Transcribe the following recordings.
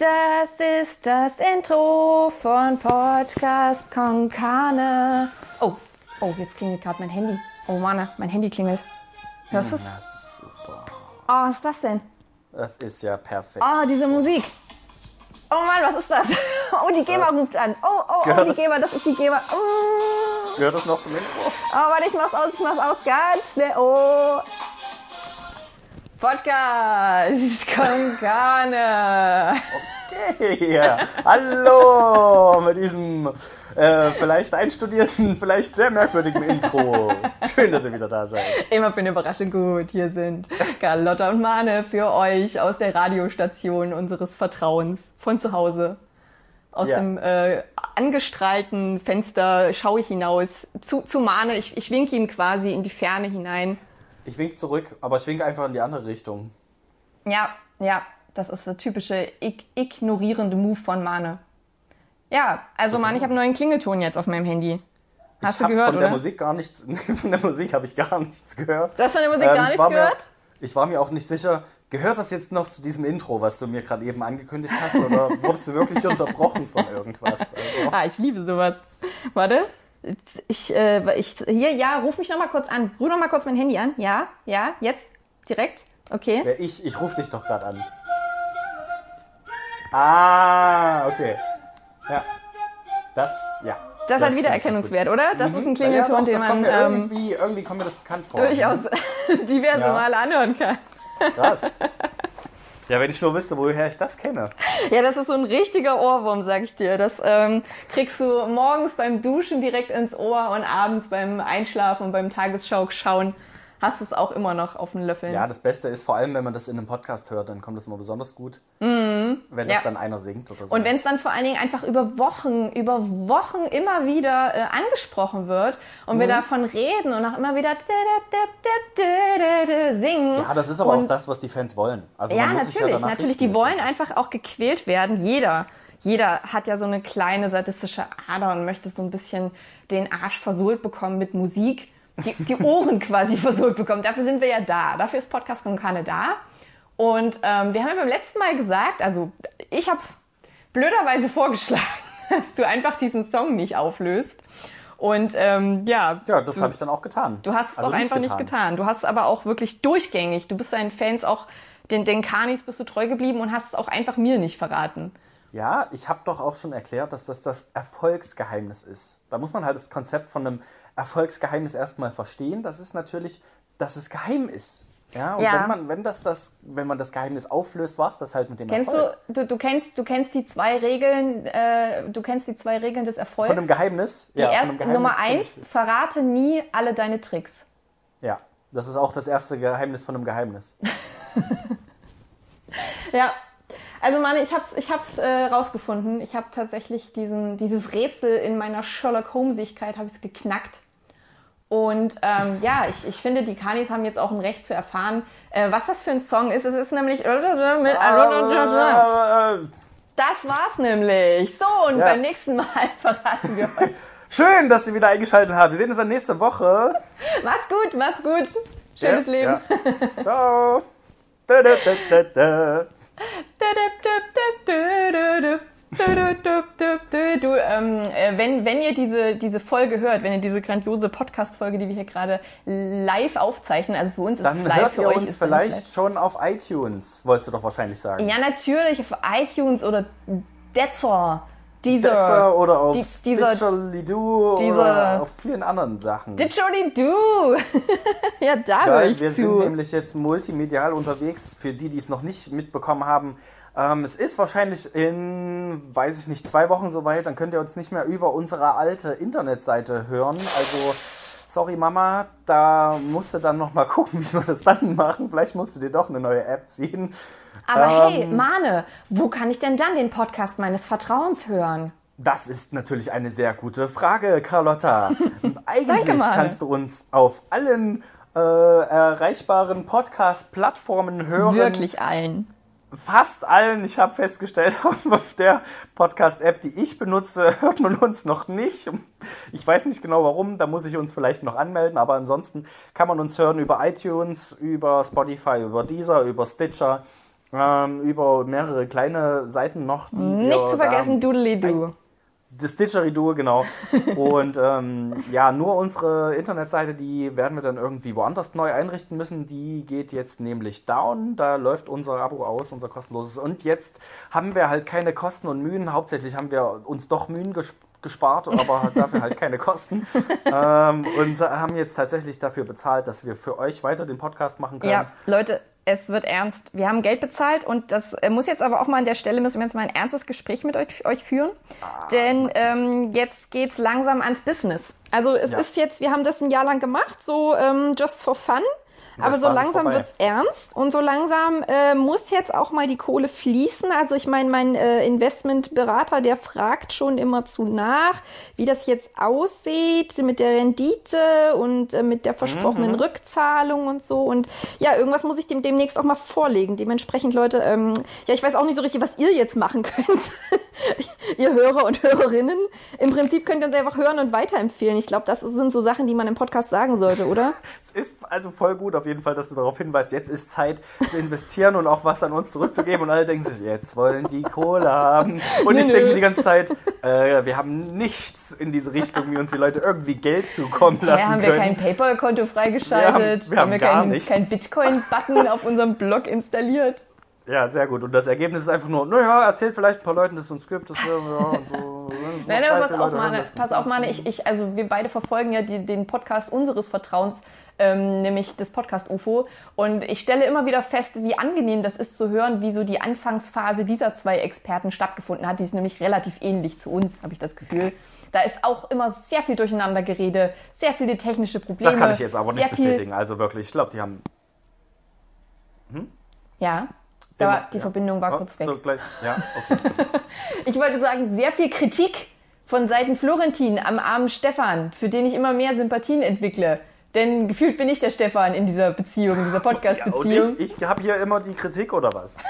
Das ist das Intro von Podcast Konkane. Oh, oh, jetzt klingelt gerade mein Handy. Oh Mann, mein Handy klingelt. Hörst du es? Das ist super. Oh, was ist das denn? Das ist ja perfekt. Oh, diese Musik. Oh Mann, was ist das? Oh, die GEMA Das- ruft an. Oh, oh, oh, die GEMA, das ist die GEMA. Oh, Gehört das noch zum Intro? oh warte, ich mach's aus, ich mach's aus. Ganz schnell. Oh. Podcast Konkane. Okay, ja. Hallo mit diesem äh, vielleicht einstudierten, vielleicht sehr merkwürdigen Intro. Schön, dass ihr wieder da seid. Immer für eine Überraschung gut. Hier sind Carlotta und Mane für euch aus der Radiostation unseres Vertrauens von zu Hause. Aus Ja. dem äh, angestrahlten Fenster schaue ich hinaus zu, zu Mane. Ich, ich winke ihm quasi in die Ferne hinein. Ich wink zurück, aber ich wink einfach in die andere Richtung. Ja, ja, das ist der typische ig ignorierende Move von Mane. Ja, also Mane, ich habe einen neuen Klingelton jetzt auf meinem Handy. Hast ich du gehört, von oder? der Musik gar nichts, von der Musik habe ich gar nichts gehört. Du hast von der Musik Ähm, gar ich nichts war mir- gehört? Ich war mir auch nicht sicher, gehört das jetzt noch zu diesem Intro, was du mir gerade eben angekündigt hast, oder wurdest du wirklich unterbrochen von irgendwas? Also, Ah, ich liebe sowas. Warte. Ich, äh, ich, hier, ja, ruf mich noch mal kurz an. Ruf noch mal kurz mein Handy an. Ja, ja, jetzt, direkt. Okay. ja, ich, ich rufe dich doch gerade an. Ah, okay. Ja. Das, ja. Das, hat finde ich Wiedererkennungswert, oder? Das ist ein. Ja, Klingelton, doch, den das man ähm, irgendwie, irgendwie kommt mir das bekannt vor. durchaus diverse Ja. Male anhören kann. Krass. Ja, wenn ich nur wüsste, woher ich das kenne. Ja, das ist so ein richtiger Ohrwurm, sag ich dir. Das ähm, kriegst du morgens beim Duschen direkt ins Ohr und abends beim Einschlafen und beim Tagesschau schauen hast du es auch immer noch auf den Löffeln. Ja, das Beste ist vor allem, wenn man das in einem Podcast hört, dann kommt das immer besonders gut. Wenn das Mhm. Ja. dann einer singt oder so. Und wenn es dann vor allen Dingen einfach über Wochen, über Wochen immer wieder äh, angesprochen wird und Mhm. wir davon reden und auch immer wieder singen. ja, das ist aber und, auch das, was die Fans wollen. Also Ja, natürlich, danach natürlich. Die wollen einfach auch gequält werden. Jeder. Jeder hat ja so eine kleine sadistische Ader und möchte so ein bisschen den Arsch versohlt bekommen mit Musik. Die, die Ohren quasi versohlt bekommen. Dafür sind wir ja da. Dafür ist Podcast Konkane da. Und ähm, wir haben ja beim letzten Mal gesagt, also ich habe es blöderweise vorgeschlagen, dass du einfach diesen Song nicht auflöst. Und ähm, ja, Ja, das habe ich dann auch getan. Du hast es Also auch einfach nicht getan. Du hast es aber auch wirklich durchgängig. Du bist deinen Fans auch, den, den Kanis bist du treu geblieben und hast es auch einfach mir nicht verraten. Ja, ich habe doch auch schon erklärt, dass das das Erfolgsgeheimnis ist. Da muss man halt das Konzept von einem Erfolgsgeheimnis erstmal verstehen. Das ist natürlich, dass es geheim ist. Ja, und Ja. wenn man, wenn das, das, wenn man das Geheimnis auflöst, war es das halt mit dem Kennst Erfolg. du, du, du kennst, du kennst die zwei Regeln, äh, du kennst die zwei Regeln des Erfolgs. Von einem Geheimnis? die ja, einem Geheimnis Nummer eins, verrate nie alle deine Tricks. Ja, das ist auch das erste Geheimnis von einem Geheimnis. Ja. Also Mann, ich hab's, ich hab's äh, rausgefunden. Ich habe tatsächlich diesen, dieses Rätsel in meiner Sherlock Holmesigkeit habe ich's geknackt. Und ähm, ja, ich, ich finde, die Kanis haben jetzt auch ein Recht zu erfahren, äh, was das für ein Song ist. Es ist nämlich mit Ah, Das war's nämlich. So, und Ja. beim nächsten Mal verraten wir euch. Schön, dass ihr wieder eingeschaltet habt. Wir sehen uns dann nächste Woche. Macht's gut, macht's gut. Schönes Ja, Leben. Ja. Ciao. Da, da, da. Du, ähm, äh, wenn, wenn ihr diese, diese Folge hört, wenn ihr diese grandiose Podcast-Folge, die wir hier gerade live aufzeichnen, also für uns ist es Dann live, hört für ihr euch uns ist es vielleicht schon auf iTunes, wolltest du doch wahrscheinlich sagen. live. Ja, natürlich, auf iTunes oder Deezer, Deezer, Deezer oder auf Die- dieser- dieser- oder auf vielen anderen Sachen. Didgeridoo. ja, da höre Ja, wir zu. sind nämlich jetzt multimedial unterwegs, für die, die es noch nicht mitbekommen haben. Ähm, es ist wahrscheinlich in, weiß ich nicht, zwei Wochen soweit, dann könnt ihr uns nicht mehr über unsere alte Internetseite hören. Also, sorry Mama, da musst du dann nochmal gucken, wie wir das dann machen. Vielleicht musst du dir doch eine neue App ziehen. Aber Ähm, hey, Mane, wo kann ich denn dann den Podcast meines Vertrauens hören? Das ist natürlich eine sehr gute Frage, Carlotta. Eigentlich Danke, kannst du uns auf allen äh, erreichbaren Podcast-Plattformen hören. Wirklich allen. Fast allen. Ich habe festgestellt, auf der Podcast-App, die ich benutze, hört man uns noch nicht. Ich weiß nicht genau warum, da muss ich uns vielleicht noch anmelden, aber ansonsten kann man uns hören über iTunes, über Spotify, über Deezer, über Stitcher. ähm, über mehrere kleine Seiten noch. Nicht zu vergessen, Doodly-Doo. Das Didgeridoo, genau. Und ähm, ja, nur unsere Internetseite, die werden wir dann irgendwie woanders neu einrichten müssen. Die geht jetzt nämlich down. Da läuft unser Abo aus, unser kostenloses. Und jetzt haben wir halt keine Kosten und Mühen. Hauptsächlich haben wir uns doch Mühen gespart gespart, aber dafür halt keine Kosten. ähm, und haben jetzt tatsächlich dafür bezahlt, dass wir für euch weiter den Podcast machen können. Ja, Leute, es wird ernst. Wir haben Geld bezahlt und das äh, muss jetzt aber auch mal an der Stelle, müssen wir jetzt mal ein ernstes Gespräch mit euch, euch führen. Ah, Denn ähm, jetzt geht's langsam ans Business. Also es ja. ist jetzt, wir haben das ein Jahr lang gemacht, so ähm, just for fun. Aber so langsam wird es ernst und so langsam äh, muss jetzt auch mal die Kohle fließen. Also ich meine, mein äh, Investmentberater, der fragt schon immer zu nach, wie das jetzt aussieht mit der Rendite und äh, mit der versprochenen mhm. Rückzahlung und so. Und ja, irgendwas muss ich dem demnächst auch mal vorlegen. Dementsprechend, Leute, ähm, ja, ich weiß auch nicht so richtig, was ihr jetzt machen könnt, ihr Hörer und Hörerinnen. Im Prinzip könnt ihr uns einfach hören und weiterempfehlen. Ich glaube, das sind so Sachen, die man im Podcast sagen sollte, oder? es ist also voll gut auf jeden Fall, dass du darauf hinweist, jetzt ist Zeit zu investieren und auch was an uns zurückzugeben. Und alle denken sich, jetzt wollen die Kohle haben. Und ich denke die ganze Zeit, äh, wir haben nichts in diese Richtung, wie uns die Leute irgendwie Geld zukommen lassen ja, haben können. wir kein PayPal-Konto freigeschaltet? Wir haben, wir haben, wir keinen kein Bitcoin-Button auf unserem Blog installiert? Ja, sehr gut. Und das Ergebnis ist einfach nur, naja, erzählt vielleicht ein paar Leuten, dass es uns gibt. Das, ja, und so. Nein, aber pass auf, Mane, pass auf, Mane. Ich, ich, also wir beide verfolgen ja die, den Podcast unseres Vertrauens, ähm, nämlich das Podcast UFO. Und ich stelle immer wieder fest, wie angenehm das ist zu hören, wie so die Anfangsphase dieser zwei Experten stattgefunden hat. Die ist nämlich relativ ähnlich zu uns, habe ich das Gefühl. Da ist auch immer sehr viel Durcheinandergerede, sehr viele technische Probleme. Das kann ich jetzt aber nicht bestätigen. Also wirklich, ich glaube, die haben. Hm? Ja. Da war, die ja. Verbindung war oh, kurz weg. So gleich. Ja, okay. ich wollte sagen, sehr viel Kritik von Seiten Florentin am armen Stefan, für den ich immer mehr Sympathien entwickle. Denn gefühlt bin ich der Stefan in dieser Beziehung, dieser Podcast-Beziehung. Ja, ich, ich habe hier immer die Kritik oder was?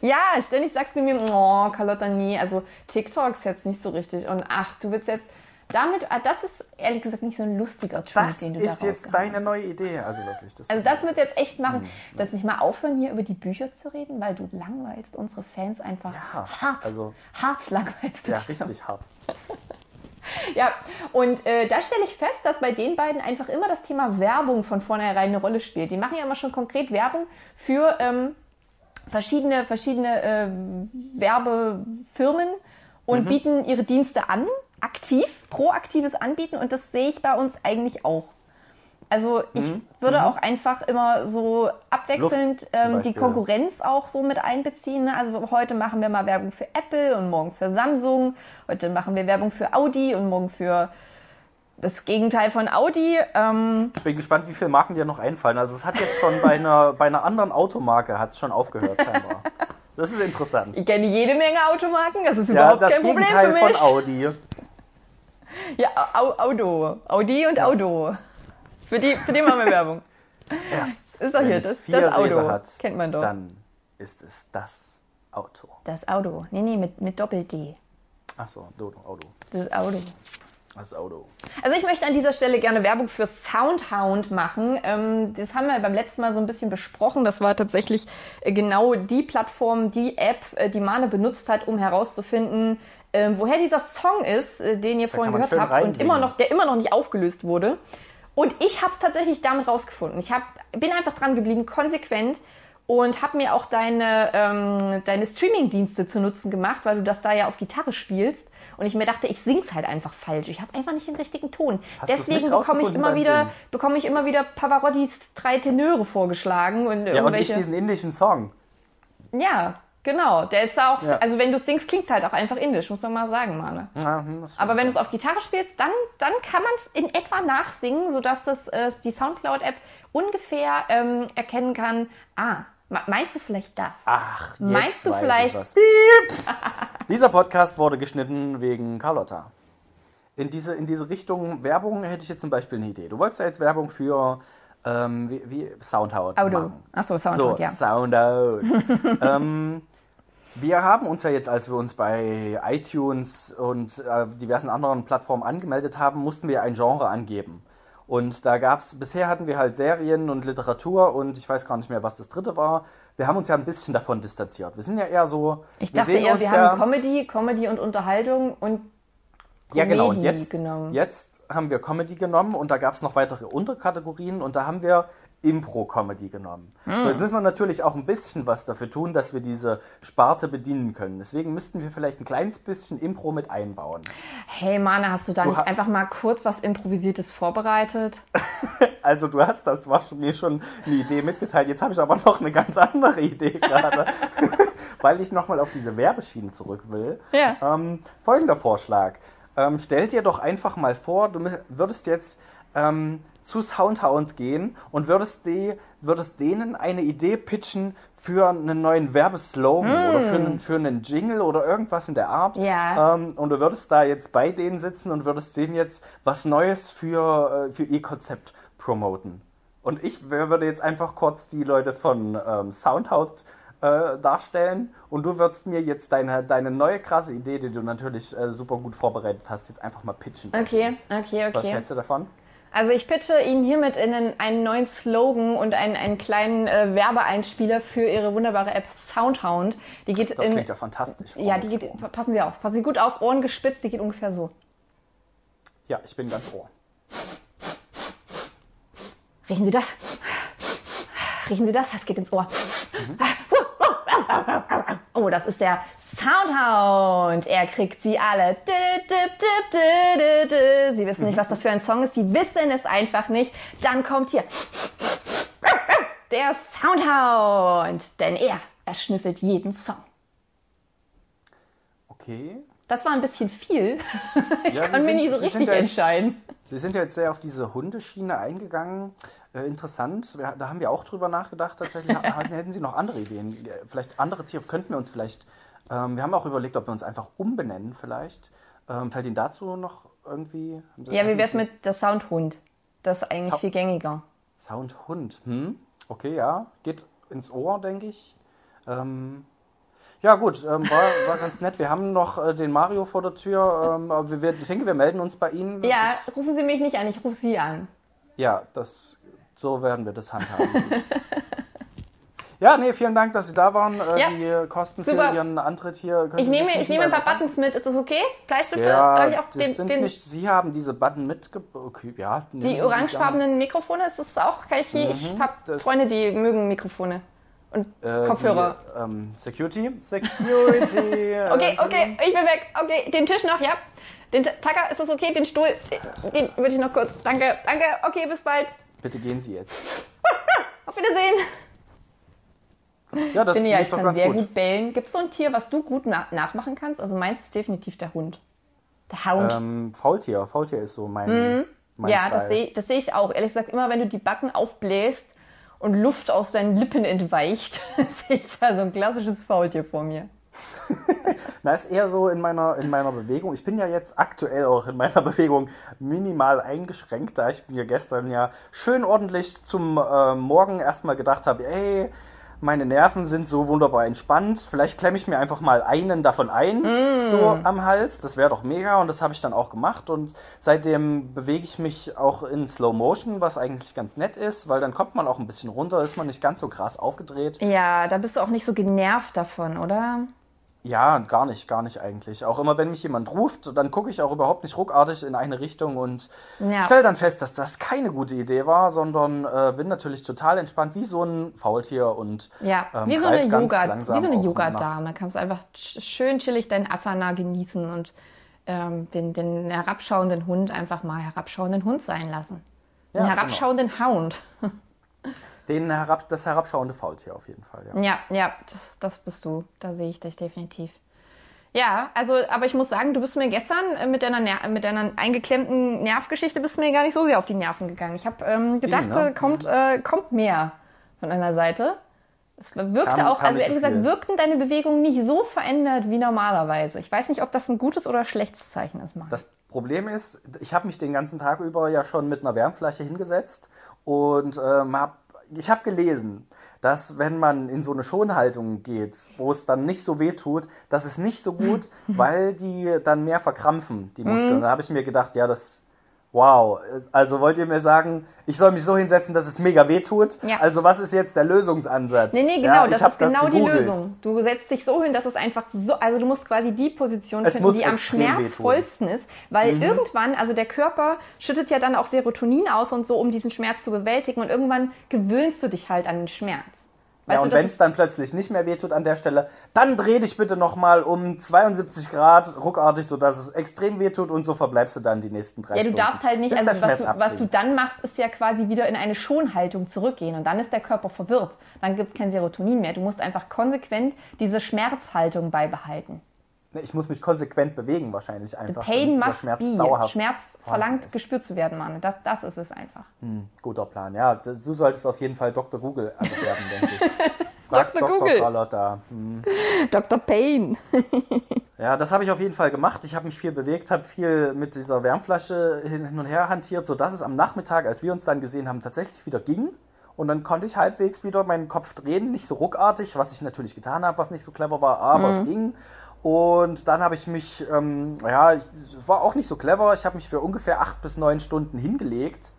Ja, ständig sagst du mir, oh, Carlotta, nee, also TikTok ist jetzt nicht so richtig. Und ach, du willst jetzt damit, ah, das ist ehrlich gesagt nicht so ein lustiger Tweet, das den du Das ist jetzt deine neue Idee, also wirklich. Das also das wird jetzt echt machen, mhm. dass nicht mal aufhören, hier über die Bücher zu reden, weil du langweilst unsere Fans einfach ja, hart, also, hart langweilst. Ja, richtig hart. ja, und äh, da stelle ich fest, dass bei den beiden einfach immer das Thema Werbung von vornherein eine Rolle spielt. Die machen ja immer schon konkret Werbung für ähm, verschiedene, verschiedene äh, Werbefirmen und mhm. bieten ihre Dienste an aktiv, proaktives Anbieten und das sehe ich bei uns eigentlich auch. Also ich mhm. würde mhm. auch einfach immer so abwechselnd ähm, die Konkurrenz auch so mit einbeziehen. Ne? Also heute machen wir mal Werbung für Apple und morgen für Samsung. Heute machen wir Werbung für Audi und morgen für das Gegenteil von Audi. Ähm ich bin gespannt, wie viele Marken dir noch einfallen. Also es hat jetzt schon bei einer, bei einer anderen Automarke hat es schon aufgehört scheinbar. Das ist interessant. Ich kenne jede Menge Automarken, das ist ja, überhaupt das kein Problem Gegenteil für mich. von Audi. Ja, Auto. Audi und ja. Auto. Für die, für die machen wir Werbung. Erst. Ist doch hier, das, das Auto. Hat, Kennt man doch. Dann ist es das Auto. Das Auto. Nee, nee, mit, mit Doppel-D. Ach so, Auto. Das Auto. Das Auto. Also ich möchte an dieser Stelle gerne Werbung für Soundhound machen. Ähm, das haben wir beim letzten Mal so ein bisschen besprochen. Das war tatsächlich äh, genau die Plattform, die App, äh, die Mane benutzt hat, um herauszufinden, ähm, woher dieser Song ist, äh, den ihr da vorhin gehört habt und immer noch, der immer noch nicht aufgelöst wurde. Und ich habe es tatsächlich damit rausgefunden. Ich hab, bin einfach dran geblieben, konsequent und habe mir auch deine, ähm, deine Streaming-Dienste zu Nutzen gemacht, weil du das da ja auf Gitarre spielst. Und ich mir dachte, ich sing's halt einfach falsch. Ich habe einfach nicht den richtigen Ton. Hast Deswegen bekomme ich immer wieder, bekomme ich immer wieder Pavarottis drei Tenöre vorgeschlagen und ja, und nicht diesen indischen Song. Ja, Genau, der ist da auch, ja. also wenn du singst, klingt es halt auch einfach indisch, muss man mal sagen, Mane. Ja, Aber wenn du es auf Gitarre spielst, dann, dann kann man es in etwa nachsingen, sodass das, äh, die Soundcloud-App ungefähr ähm, erkennen kann, ah, meinst du vielleicht das? Ach, jetzt Meinst du vielleicht... Dieser Podcast wurde geschnitten wegen Carlotta. In diese, in diese Richtung Werbung hätte ich jetzt zum Beispiel eine Idee. Du wolltest ja jetzt Werbung für ähm, wie, wie Soundhout Auto. Achso, Soundhout, so, ja. Soundhout. ähm, wir haben uns ja jetzt, als wir uns bei iTunes und äh, diversen anderen Plattformen angemeldet haben, mussten wir ein Genre angeben. Und da gab es, bisher hatten wir halt Serien und Literatur und ich weiß gar nicht mehr, was das dritte war. wir haben uns ja ein bisschen davon distanziert. Wir sind ja eher so. Ich wir dachte sehen eher, wir ja, haben Comedy, Comedy und Unterhaltung und Ja, genau. Und Comedy jetzt, genommen. jetzt haben wir Comedy genommen und da gab es noch weitere Unterkategorien und da haben wir Impro-Comedy genommen. Hm. So, jetzt müssen wir natürlich auch ein bisschen was dafür tun, dass wir diese Sparte bedienen können. Deswegen müssten wir vielleicht ein kleines bisschen Impro mit einbauen. Hey Mana, hast du da Du nicht einfach mal kurz was Improvisiertes vorbereitet? Also du hast das war schon, mir schon eine Idee mitgeteilt. Jetzt habe ich aber noch eine ganz andere Idee gerade, weil ich nochmal auf diese Werbeschiene zurück will. Ja. Ähm, folgender Vorschlag. Ähm, stell dir doch einfach mal vor, du würdest jetzt ähm, zu Soundhound gehen und würdest, die, würdest denen eine Idee pitchen für einen neuen Werbeslogan oder für einen, für einen Jingle oder irgendwas in der Art. Ja. Ähm, und du würdest da jetzt bei denen sitzen und würdest denen jetzt was Neues für, äh, für ihr Konzept promoten. Und ich würde jetzt einfach kurz die Leute von ähm, Soundhound äh, darstellen und du würdest mir jetzt deine, deine neue krasse Idee, die du natürlich äh, super gut vorbereitet hast, jetzt einfach mal pitchen. Okay, okay, Was okay. hältst du davon? Also ich pitche Ihnen hiermit in einen, einen neuen Slogan und einen, einen kleinen äh, Werbeeinspieler für Ihre wunderbare App Soundhound. Die geht Das in, klingt ja fantastisch. ja, die geht, passen wir auf, passen Sie gut auf, Ohren gespitzt, die geht ungefähr so. Ja, ich bin ganz ohr. Riechen Sie das? Riechen Sie das? Das geht ins Ohr. Oh, das ist der Soundhound. Er kriegt sie alle. Sie wissen nicht, was das für ein Song ist. Sie wissen es einfach nicht. Dann kommt hier der Soundhound. Denn er, er schnüffelt jeden Song. Okay. Das war ein bisschen viel. Ich Ja, kann mir sind- nicht so richtig jetzt- entscheiden. Sie sind ja jetzt sehr auf diese Hundeschiene eingegangen. Äh, interessant. Da haben wir auch drüber nachgedacht. Tatsächlich hätten Sie noch andere Ideen. Vielleicht andere Tiere könnten wir uns vielleicht. Ähm, wir haben auch überlegt, ob wir uns einfach umbenennen vielleicht. Ähm, fällt Ihnen dazu noch irgendwie? Ja, wie wär's mit der Soundhund? Das ist eigentlich Sound- viel gängiger. Soundhund. Hm? Okay, ja. Geht ins Ohr, denke ich. Ähm, ja, gut, ähm, war, war ganz nett. Wir haben noch äh, den Mario vor der Tür. Ähm, aber wir, ich denke, wir melden uns bei Ihnen. Ja, Das, rufen Sie mich nicht an, ich rufe Sie an. ja, das, so werden wir das handhaben. Ja, nee, vielen Dank, dass Sie da waren. Äh, Ja, die Kosten super. für Ihren Antritt hier. Ich nehme, ich nehme ein paar nebenbei Buttons mit, ist das okay? Bleistifte? Ja, Darf ich auch das den, sind den, nicht, Sie haben diese Button mitgebracht. Ja, die orangefarbenen Mikrofone? Ist das auch? Kann ich hier? Ich habe Mhm, Freunde, die mögen Mikrofone. Und. Äh, Kopfhörer. Die, ähm, Security? Security. Okay, okay, ich bin weg. Okay, den Tisch noch, ja. Den Tacker, ist das okay? Den Stuhl, den würde ich noch kurz. Danke, danke. Okay, bis bald. Bitte gehen Sie jetzt. Auf Wiedersehen. Ja, das Ich finde ja, ich kann sehr gut. gut bellen. Gibt es so ein Tier, was du gut na nachmachen kannst? Also meins ist definitiv der Hund. Der Hound. Ähm, Faultier. Faultier ist so mein, mein Mhm. ja, Style. das sehe das seh ich auch. Ehrlich gesagt, immer wenn du die Backen aufbläst und Luft aus deinen Lippen entweicht, sehe ich da so ein klassisches Faultier vor mir. Na, ist eher so in meiner, in meiner Bewegung. Ich bin ja jetzt aktuell auch in meiner Bewegung minimal eingeschränkt, da ich mir gestern ja schön ordentlich zum äh, Morgen erstmal gedacht habe, ey, meine Nerven sind so wunderbar entspannt. Vielleicht klemme ich mir einfach mal einen davon ein, so am Hals. Das wäre doch mega und das habe ich dann auch gemacht. Und seitdem bewege ich mich auch in Slow Motion, was eigentlich ganz nett ist, weil dann kommt man auch ein bisschen runter, ist man nicht ganz so krass aufgedreht. Ja, da bist du auch nicht so genervt davon, oder? Ja, gar nicht, gar nicht eigentlich. Auch immer, wenn mich jemand ruft, dann gucke ich auch überhaupt nicht ruckartig in eine Richtung und Ja. stelle dann fest, dass das keine gute Idee war, sondern äh, bin natürlich total entspannt, wie so ein Faultier und Ja, ähm, wie so eine Yoga, wie so eine Yoga-Dame. Kannst du einfach sch- schön chillig dein Asana genießen und ähm, den, den herabschauenden Hund einfach mal herabschauenden Hund sein lassen. Den Ja, herabschauenden Hound. Den herab, das herabschauende Faultier auf jeden Fall, ja. Ja, ja, das, das bist du. Da sehe ich dich definitiv. Ja, also, aber ich muss sagen, du bist mir gestern äh, mit deiner, Ner mit deiner eingeklemmten Nervgeschichte bist mir gar nicht so sehr auf die Nerven gegangen. Ich habe ähm, gedacht, ne? äh, kommt, äh, kommt mehr von deiner Seite. Es wirkte Kam- auch, kam also ehrlich so gesagt, wirkten deine Bewegungen nicht so verändert wie normalerweise. Ich weiß nicht, ob das ein gutes oder schlechtes Zeichen ist, Mann. Das Problem ist, ich habe mich den ganzen Tag über ja schon mit einer Wärmflasche hingesetzt und ähm, hab, ich habe gelesen, dass wenn man in so eine Schonhaltung geht, wo es dann nicht so weh tut, das ist nicht so gut, weil die dann mehr verkrampfen, die Muskeln. Da habe ich mir gedacht, ja, das Wow, also wollt ihr mir sagen, ich soll mich so hinsetzen, dass es mega weh tut? Ja. Also was ist jetzt der Lösungsansatz? Nee, nee, genau, ja, das ist genau die gegoogelt. Lösung. Du setzt dich so hin, dass es einfach so, also du musst quasi die Position Es finden, die am schmerzvollsten ist, weil irgendwann, also der Körper schüttet ja dann auch Serotonin aus und so, um diesen Schmerz zu bewältigen und irgendwann gewöhnst du dich halt an den Schmerz. Ja, Weißt und du, wenn es dann plötzlich nicht mehr wehtut an der Stelle, dann dreh dich bitte nochmal um 72 Grad ruckartig, sodass es extrem wehtut und so verbleibst du dann die nächsten drei ja, du Stunden. darfst halt nicht, also was du, was du dann machst, ist ja quasi wieder in eine Schonhaltung zurückgehen und dann ist der Körper verwirrt. Dann gibt es kein Serotonin mehr. Du musst einfach konsequent diese Schmerzhaltung beibehalten. Nee, Ich muss mich konsequent bewegen wahrscheinlich einfach. Pain damit dieser must Schmerz be. dauerhaft Schmerz verlangt, ist. gespürt zu werden, Mann. Das, das ist es einfach. Guter Plan. Ja, das, du solltest auf jeden Fall Dr. Google werden, denke ich. Frag Dr. Dr. Google. Carlotta. Hm. Dr. Pain. Ja, das habe ich auf jeden Fall gemacht. Ich habe mich viel bewegt, habe viel mit dieser Wärmflasche hin hin und her hantiert, sodass es am Nachmittag, als wir uns dann gesehen haben, tatsächlich wieder ging. Und dann konnte ich halbwegs wieder meinen Kopf drehen, nicht so ruckartig, was ich natürlich getan habe, was nicht so clever war, aber es ging. Und dann habe ich mich, ähm, ja, ich war auch nicht so clever. Ich habe mich für ungefähr acht bis neun Stunden hingelegt.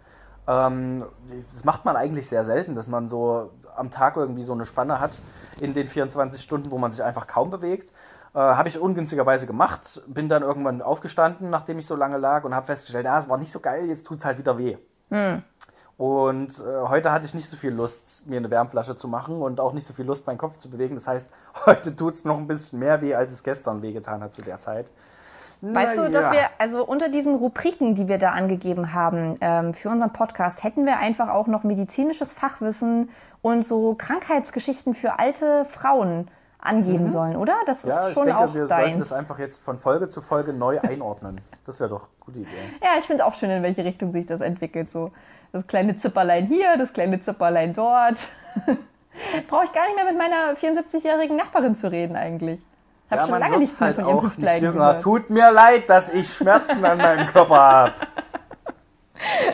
Ähm, das macht man eigentlich sehr selten, dass man so am Tag irgendwie so eine Spanne hat in den 24 Stunden, wo man sich einfach kaum bewegt. Äh, habe ich ungünstigerweise gemacht, bin dann irgendwann aufgestanden, nachdem ich so lange lag und habe festgestellt, ah, es war nicht so geil, jetzt tut's halt wieder weh. Und äh, heute hatte ich nicht so viel Lust, mir eine Wärmflasche zu machen und auch nicht so viel Lust, meinen Kopf zu bewegen. Das heißt, heute tut's noch ein bisschen mehr weh, als es gestern wehgetan hat zu der Zeit. Weißt du, dass wir, also unter diesen Rubriken, die wir da angegeben haben ähm, für unseren Podcast, hätten wir einfach auch noch medizinisches Fachwissen und so Krankheitsgeschichten für alte Frauen angeben sollen, oder? Das ist Ja, ich schon denke, auch wir sollten das einfach jetzt von Folge zu Folge neu einordnen. Das wäre doch eine gute Idee. Ja, ich finde auch schön, in welche Richtung sich das entwickelt. So das kleine Zipperlein hier, das kleine Zipperlein dort. Brauche ich gar nicht mehr mit meiner 74-jährigen Nachbarin zu reden eigentlich. Hab schon man lange nichts mehr halt von ihrem jünger. gehört. Tut mir leid, dass ich Schmerzen an meinem Körper habe.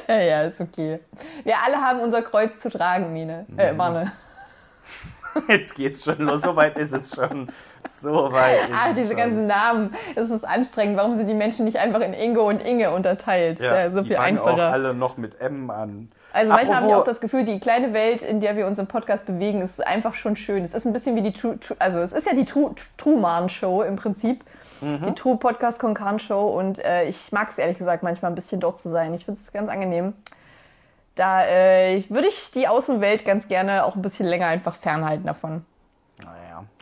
Ja, ja, ist okay. Wir alle haben unser Kreuz zu tragen, Mine. Mhm. Äh, Manne. Jetzt geht's schon los. So weit ist es schon. So weit ist Ah, es diese schon. ganzen Namen. Das ist anstrengend. Warum sind die Menschen nicht einfach in Ingo und Inge unterteilt? Ja, Ja, so viel fangen auch einfacher. alle noch mit M an. Also manchmal habe ich auch das Gefühl, die kleine Welt, in der wir uns im Podcast bewegen, ist einfach schon schön. Es ist ein bisschen wie die True, True also es ist ja die True, Truman Show im Prinzip. Mhm. Die True Podcast Konkan Show und äh, ich mag es ehrlich gesagt manchmal ein bisschen dort zu sein. Ich finde es ganz angenehm. Da äh, würde ich die Außenwelt ganz gerne auch ein bisschen länger einfach fernhalten davon.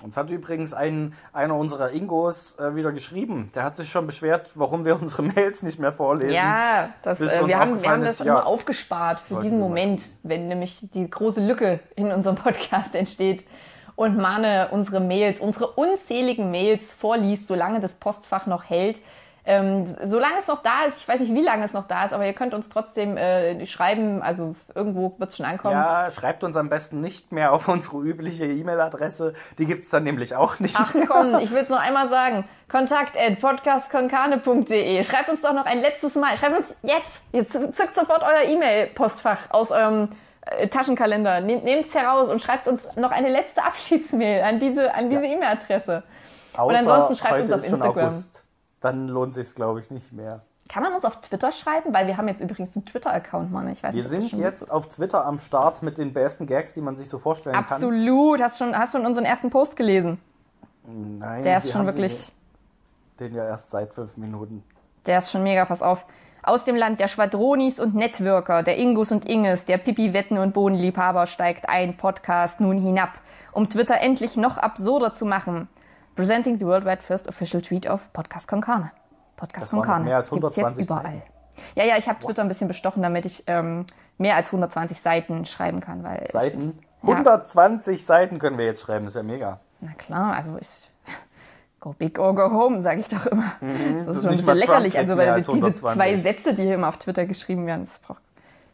Uns hat übrigens ein, einer unserer Ingos äh, wieder geschrieben. Der hat sich schon beschwert, warum wir unsere Mails nicht mehr vorlesen. Ja, das, äh, wir, haben, wir haben das ist, ja, nur aufgespart für diesen Moment, wenn nämlich die große Lücke in unserem Podcast entsteht und Mane unsere Mails, unsere unzähligen Mails vorliest, solange das Postfach noch hält. Ähm, solange es noch da ist, ich weiß nicht, wie lange es noch da ist, aber ihr könnt uns trotzdem äh, schreiben, also irgendwo wird es schon ankommen. Ja, schreibt uns am besten nicht mehr auf unsere übliche E-Mail-Adresse. Die gibt's dann nämlich auch nicht Ach mehr. komm, ich will es noch einmal sagen. Kontakt at podcastkonkane.de. Schreibt uns doch noch ein letztes Mal. Schreibt uns jetzt. Ihr zückt sofort euer E-Mail-Postfach aus eurem äh, Taschenkalender. Nehmt es heraus und schreibt uns noch eine letzte Abschiedsmail an diese an diese E-Mail-Adresse. Außer ansonsten schreibt heute uns auf ist schon Instagram. Dann lohnt sich's, glaube ich, nicht mehr. Kann man uns auf Twitter schreiben? Weil wir haben jetzt übrigens einen Twitter-Account, Mann. Ich weiß Wir nicht, sind jetzt auf Twitter am Start mit den besten Gags, die man sich so vorstellen kann. Absolut. Hast schon, hast schon unseren ersten Post gelesen? Nein, Der ist schon wirklich. Den, den ja erst seit fünf Minuten. Der ist schon mega, pass auf. Aus dem Land der Schwadronis und Networker, der Ingus und Inges, der Pipi-Wetten und Bohnenliebhaber steigt ein Podcast nun hinab, um Twitter endlich noch absurder zu machen. Presenting the worldwide first official tweet of Podcast Konkane. Podcast Das Konkane. mehr als Gibt's 120 jetzt überall. Ja, ja, ich habe Twitter ein bisschen bestochen, damit ich ähm, mehr als 120 Seiten schreiben kann. Weil ich Seiten? Ja, 120 Seiten können wir jetzt schreiben, das ist ja mega. na klar, also ich. Go big or go home, sage ich doch immer. Das ist schon ein bisschen kriegt Also, weil als diese 120. zwei Sätze, die hier immer auf Twitter geschrieben werden, das, braucht,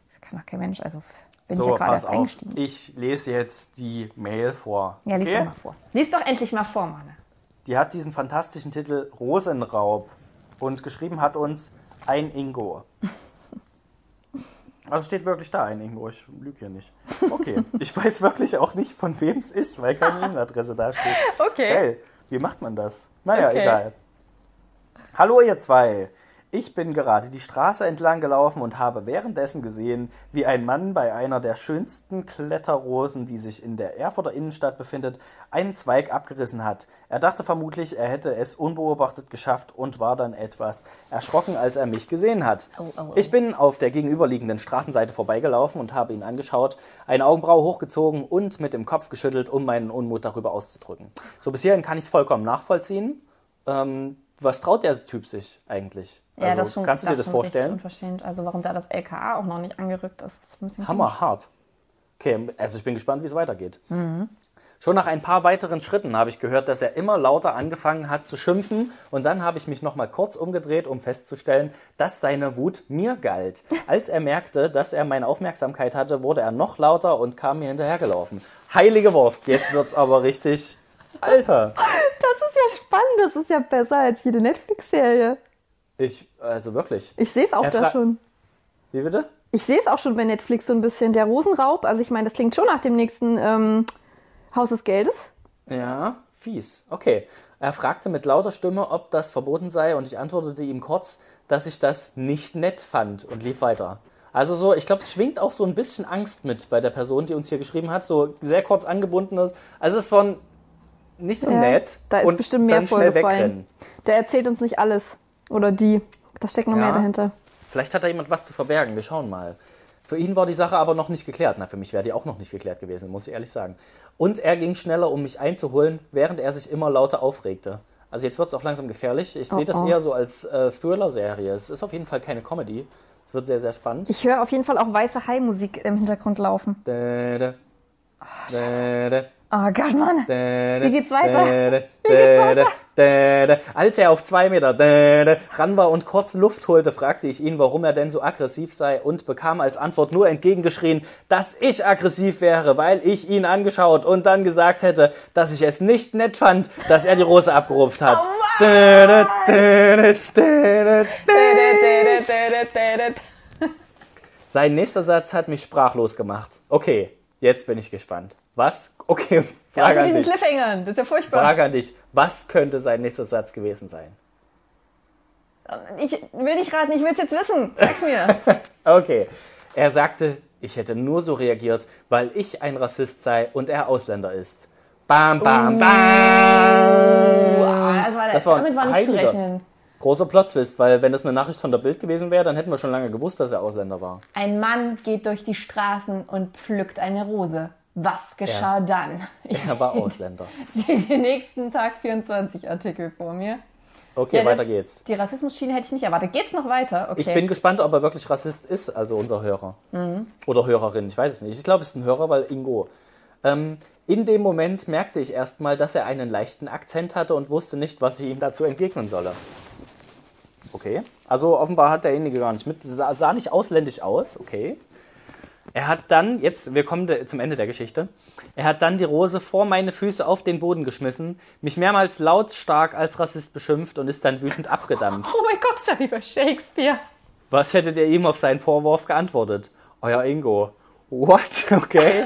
das kann doch kein Mensch. Also bin ich So, ja gerade erst auf. eingestiegen. Ich lese jetzt die Mail vor. Ja, lies Okay? doch mal vor. Lies doch endlich mal vor, Mann. Die hat diesen fantastischen Titel Rosenraub und geschrieben hat uns ein Ingo. Also steht wirklich da ein Ingo, ich lüge hier nicht. Okay, ich weiß wirklich auch nicht, von wem es ist, weil keine E-Mail-Adresse da steht. Okay. Geil, wie macht man das? Naja, Okay. egal. Hallo ihr zwei. Ich bin gerade die Straße entlang gelaufen und habe währenddessen gesehen, wie ein Mann bei einer der schönsten Kletterrosen, die sich in der Erfurter Innenstadt befindet, einen Zweig abgerissen hat. Er dachte vermutlich, er hätte es unbeobachtet geschafft und war dann etwas erschrocken, als er mich gesehen hat. Oh, oh, oh. Ich bin auf der gegenüberliegenden Straßenseite vorbeigelaufen und habe ihn angeschaut, eine Augenbraue hochgezogen und mit dem Kopf geschüttelt, um meinen Unmut darüber auszudrücken. So bis hierhin kann ich es vollkommen nachvollziehen. Ähm, was traut der Typ sich eigentlich? Ja, also, das schon, kannst du dir das schon vorstellen? Also warum da das LKA auch noch nicht angerückt ist, ist ein bisschen Hammerhart. Okay, also ich bin gespannt, wie es weitergeht. Mhm. Schon nach ein paar weiteren Schritten habe ich gehört, dass er immer lauter angefangen hat zu schimpfen und dann habe ich mich noch mal kurz umgedreht, um festzustellen, dass seine Wut mir galt. Als er merkte, dass er meine Aufmerksamkeit hatte, wurde er noch lauter und kam mir hinterhergelaufen. Heilige Wurst, jetzt wird's aber richtig Alter. Das ist ja spannend, das ist ja besser als jede Netflix-Serie. Ich also wirklich. Ich sehe es auch Er da schon. Wie bitte? Ich sehe es auch schon bei Netflix so ein bisschen. Der Rosenraub, also ich meine, das klingt schon nach dem nächsten ähm, Haus des Geldes. Ja, fies. Okay. Er fragte mit lauter Stimme, ob das verboten sei, und ich antwortete ihm kurz, dass ich das nicht nett fand und lief weiter. Also so, ich glaube, es schwingt auch so ein bisschen Angst mit bei der Person, die uns hier geschrieben hat, so sehr kurz angebunden ist. Also es ist von nicht so Ja, nett Da ist und bestimmt mehr dann schnell wegrennen. Der erzählt uns nicht alles. Oder die. Da steckt noch Ja. mehr dahinter. Vielleicht hat da jemand was zu verbergen. Wir schauen mal. Für ihn war die Sache aber noch nicht geklärt. Na, für mich wäre die auch noch nicht geklärt gewesen, muss ich ehrlich sagen. Und er ging schneller, um mich einzuholen, während er sich immer lauter aufregte. Also jetzt wird es auch langsam gefährlich. Ich Oh, sehe das oh. eher so als äh, Thriller-Serie. Es ist auf jeden Fall keine Comedy. Es wird sehr, sehr spannend. Ich höre auf jeden Fall auch weiße Hai-Musik im Hintergrund laufen. Da, da, da, Oh Gott, Mann. Wie geht's weiter? Wie geht's weiter? Als er auf zwei Meter ran war und kurz Luft holte, fragte ich ihn, warum er denn so aggressiv sei und bekam als Antwort nur entgegengeschrien, dass ich aggressiv wäre, weil ich ihn angeschaut und dann gesagt hätte, dass ich es nicht nett fand, dass er die Rose abgerupft hat. Oh. Sein nächster Satz hat mich sprachlos gemacht. Okay, jetzt bin ich gespannt. Was? Okay, Ja, Frage mit an dich. Cliffhangern. Das ist ja furchtbar. Frage an dich. Was könnte sein nächster Satz gewesen sein? Ich will nicht raten, ich will es jetzt wissen. Sag's mir. Okay. Er sagte, ich hätte nur so reagiert, weil ich ein Rassist sei und er Ausländer ist. Bam, bam, bam. Boah, das war, Das war damit war nicht zu rechnen. Großer Plot-Twist, weil wenn das eine Nachricht von der Bild gewesen wäre, dann hätten wir schon lange gewusst, dass er Ausländer war. Ein Mann geht durch die Straßen und pflückt eine Rose. Was geschah dann? Ich Er war Ausländer. sehe den nächsten Tag 24 Artikel vor mir. Okay, Ja, weiter geht's. Die Rassismusschiene hätte ich nicht erwartet. Geht's noch weiter? Okay. Ich bin gespannt, ob er wirklich Rassist ist, also unser Hörer. Oder Hörerin, ich weiß es nicht. Ich glaube, es ist ein Hörer, weil Ingo. Ähm, in dem Moment merkte ich erstmal, dass er einen leichten Akzent hatte und wusste nicht, was ich ihm dazu entgegnen solle. Okay. Also offenbar hat derjenige gar nicht mit. Sah, sah nicht ausländisch aus, okay. Er hat dann, jetzt, wir kommen zum Ende der Geschichte. Er hat dann die Rose vor meine Füße auf den Boden geschmissen, mich mehrmals lautstark als Rassist beschimpft und ist dann wütend abgedampft. Oh mein Gott, ist ja wie bei Shakespeare. Was hättet ihr ihm auf seinen Vorwurf geantwortet? Euer Ingo. What? Okay.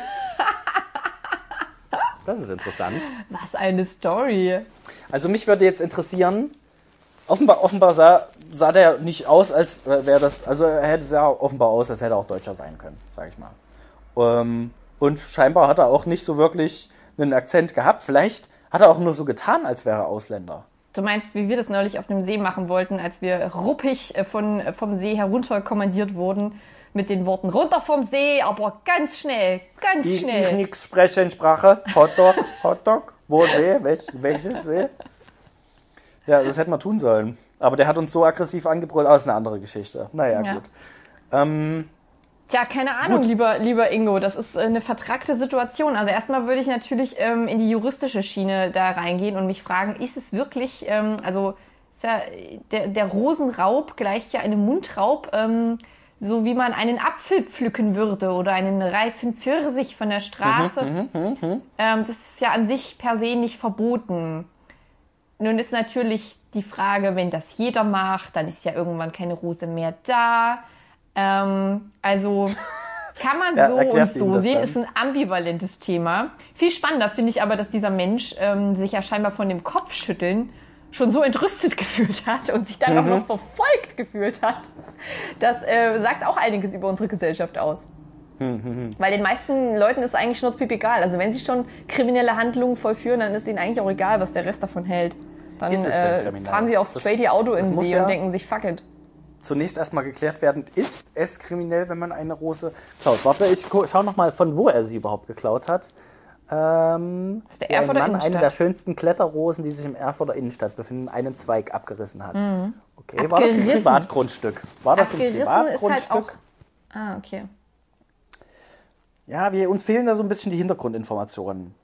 Das ist interessant. Was eine Story. Also mich würde jetzt interessieren, offenbar, offenbar sah, sah der nicht aus, als wäre das, also er hätte sah offenbar aus, als hätte er auch Deutscher sein können, sag ich mal. Ähm, und scheinbar hat er auch nicht so wirklich einen Akzent gehabt. Vielleicht hat er auch nur so getan, als wäre er Ausländer. Du meinst, wie wir das neulich auf dem See machen wollten, als wir ruppig äh, von, äh, vom See herunter kommandiert wurden mit den Worten runter vom See, aber ganz schnell, ganz Ich, ich schnell. nix spreche in Sprache. Hotdog, Hotdog. Wo See? Welch, welches See? Ja, das hätten wir tun sollen. Aber der hat uns so aggressiv angebrüllt. Aber ist eine andere Geschichte. Naja, Ja. gut. Ähm, Tja, keine Ahnung, lieber, lieber Ingo, das ist äh, eine vertrackte Situation. Also erstmal würde ich natürlich ähm, in die juristische Schiene da reingehen und mich fragen, ist es wirklich, ähm, also ist ja, der, der Rosenraub gleicht ja einem Mundraub, ähm, so wie man einen Apfel pflücken würde oder einen reifen Pfirsich von der Straße. ähm, das ist ja an sich per se nicht verboten. Nun ist natürlich die Frage, wenn das jeder macht, dann ist ja irgendwann keine Rose mehr da. Ähm, also kann man Ja, so und so sehen, dann? ist ein ambivalentes Thema. Viel spannender finde ich aber, dass dieser Mensch ähm, sich ja scheinbar von dem Kopfschütteln schon so entrüstet gefühlt hat und sich dann mhm. auch noch verfolgt gefühlt hat, das äh, sagt auch einiges über unsere Gesellschaft aus. Weil den meisten Leuten ist eigentlich schnurzpiep egal. Also wenn sie schon kriminelle Handlungen vollführen, dann ist ihnen eigentlich auch egal, was der Rest davon hält. Dann äh, fahren sie auch straight das, ihr Auto in sie ja und denken sich, fuck it. Zunächst erstmal geklärt werden, ist es kriminell, wenn man eine Rose klaut? Warte, ich schau nochmal, von wo er sie überhaupt geklaut hat. Ähm, ist der Erfurter Mann Innenstadt? eine der schönsten Kletterrosen, die sich im Erfurter Innenstadt befinden, einen Zweig abgerissen hat. Mhm. Okay, abgerissen. war das ein Privatgrundstück? War das ein Privatgrundstück? Ist halt auch, ah, okay. Ja, wir, uns fehlen da so ein bisschen die Hintergrundinformationen.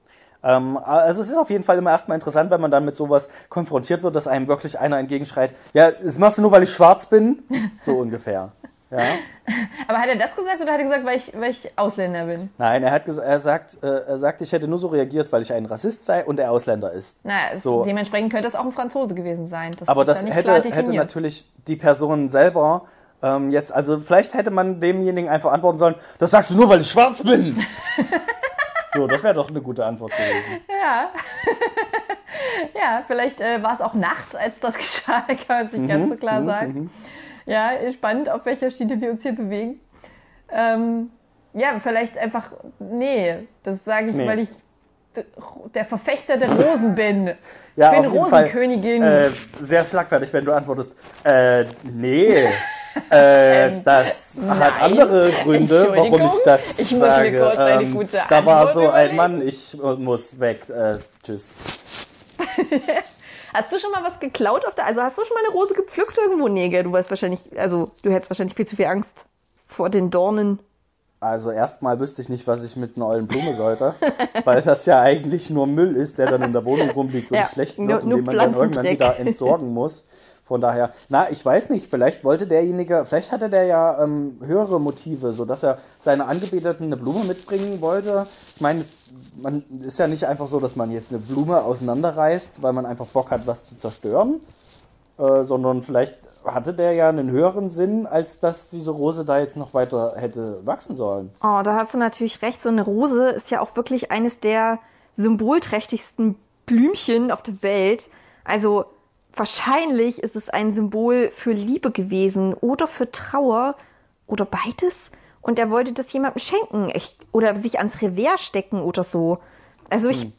Ähm, also es ist auf jeden Fall immer erstmal interessant, wenn man dann mit sowas konfrontiert wird, dass einem wirklich einer entgegenschreit, ja, das machst du nur, weil ich schwarz bin? So ungefähr. Ja. Aber hat er das gesagt oder hat er gesagt, weil ich, weil ich Ausländer bin? Nein, er hat er sagt, äh, er sagt, ich hätte nur so reagiert, weil ich ein Rassist sei und er Ausländer ist. Naja, so. dementsprechend könnte das auch ein Franzose gewesen sein. Das Aber das hätte, hätte natürlich die Person selber ähm, jetzt, also vielleicht hätte man demjenigen einfach antworten sollen, das sagst du nur, weil ich schwarz bin. so, das wäre doch eine gute Antwort gewesen. Ja. ja, vielleicht äh, war es auch Nacht, als das geschah, kann man sich mhm, ganz so klar mhm, sagen. Mhm. Ja, spannend, auf welcher Schiene wir uns hier bewegen. Ähm, ja, vielleicht einfach, nee, das sage ich, nee. weil ich der Verfechter der Rosen bin. Ja, ich bin Rosenkönigin. Äh, sehr schlagfertig, wenn du antwortest, äh, nee. Äh, ähm, das Nein. hat andere Gründe, warum ich das ich sage. Ähm, da war so ein Mann, ich muss weg. Äh, tschüss. Hast du schon mal was geklaut auf der, also hast du schon mal eine Rose gepflückt irgendwo? Nee, gell, du weißt wahrscheinlich, also du hättest wahrscheinlich viel zu viel Angst vor den Dornen. Also erstmal wüsste ich nicht, was ich mit einer ollen Blume sollte, weil das ja eigentlich nur Müll ist, der dann in der Wohnung rumliegt und ja, schlecht wird nur, und den man dann irgendwann wieder entsorgen muss. Von daher, na, ich weiß nicht, vielleicht wollte derjenige, vielleicht hatte der ja ähm, höhere Motive, so dass er seine Angebeteten eine Blume mitbringen wollte. Ich meine, es man ist ja nicht einfach so, dass man jetzt eine Blume auseinanderreißt, weil man einfach Bock hat, was zu zerstören, äh, sondern vielleicht hatte der ja einen höheren Sinn, als dass diese Rose da jetzt noch weiter hätte wachsen sollen. Oh, da hast du natürlich recht. So eine Rose ist ja auch wirklich eines der symbolträchtigsten Blümchen auf der Welt. Also wahrscheinlich ist es ein Symbol für Liebe gewesen oder für Trauer oder beides. Und er wollte das jemandem schenken echt, oder sich ans Revers stecken oder so. Also ich hm.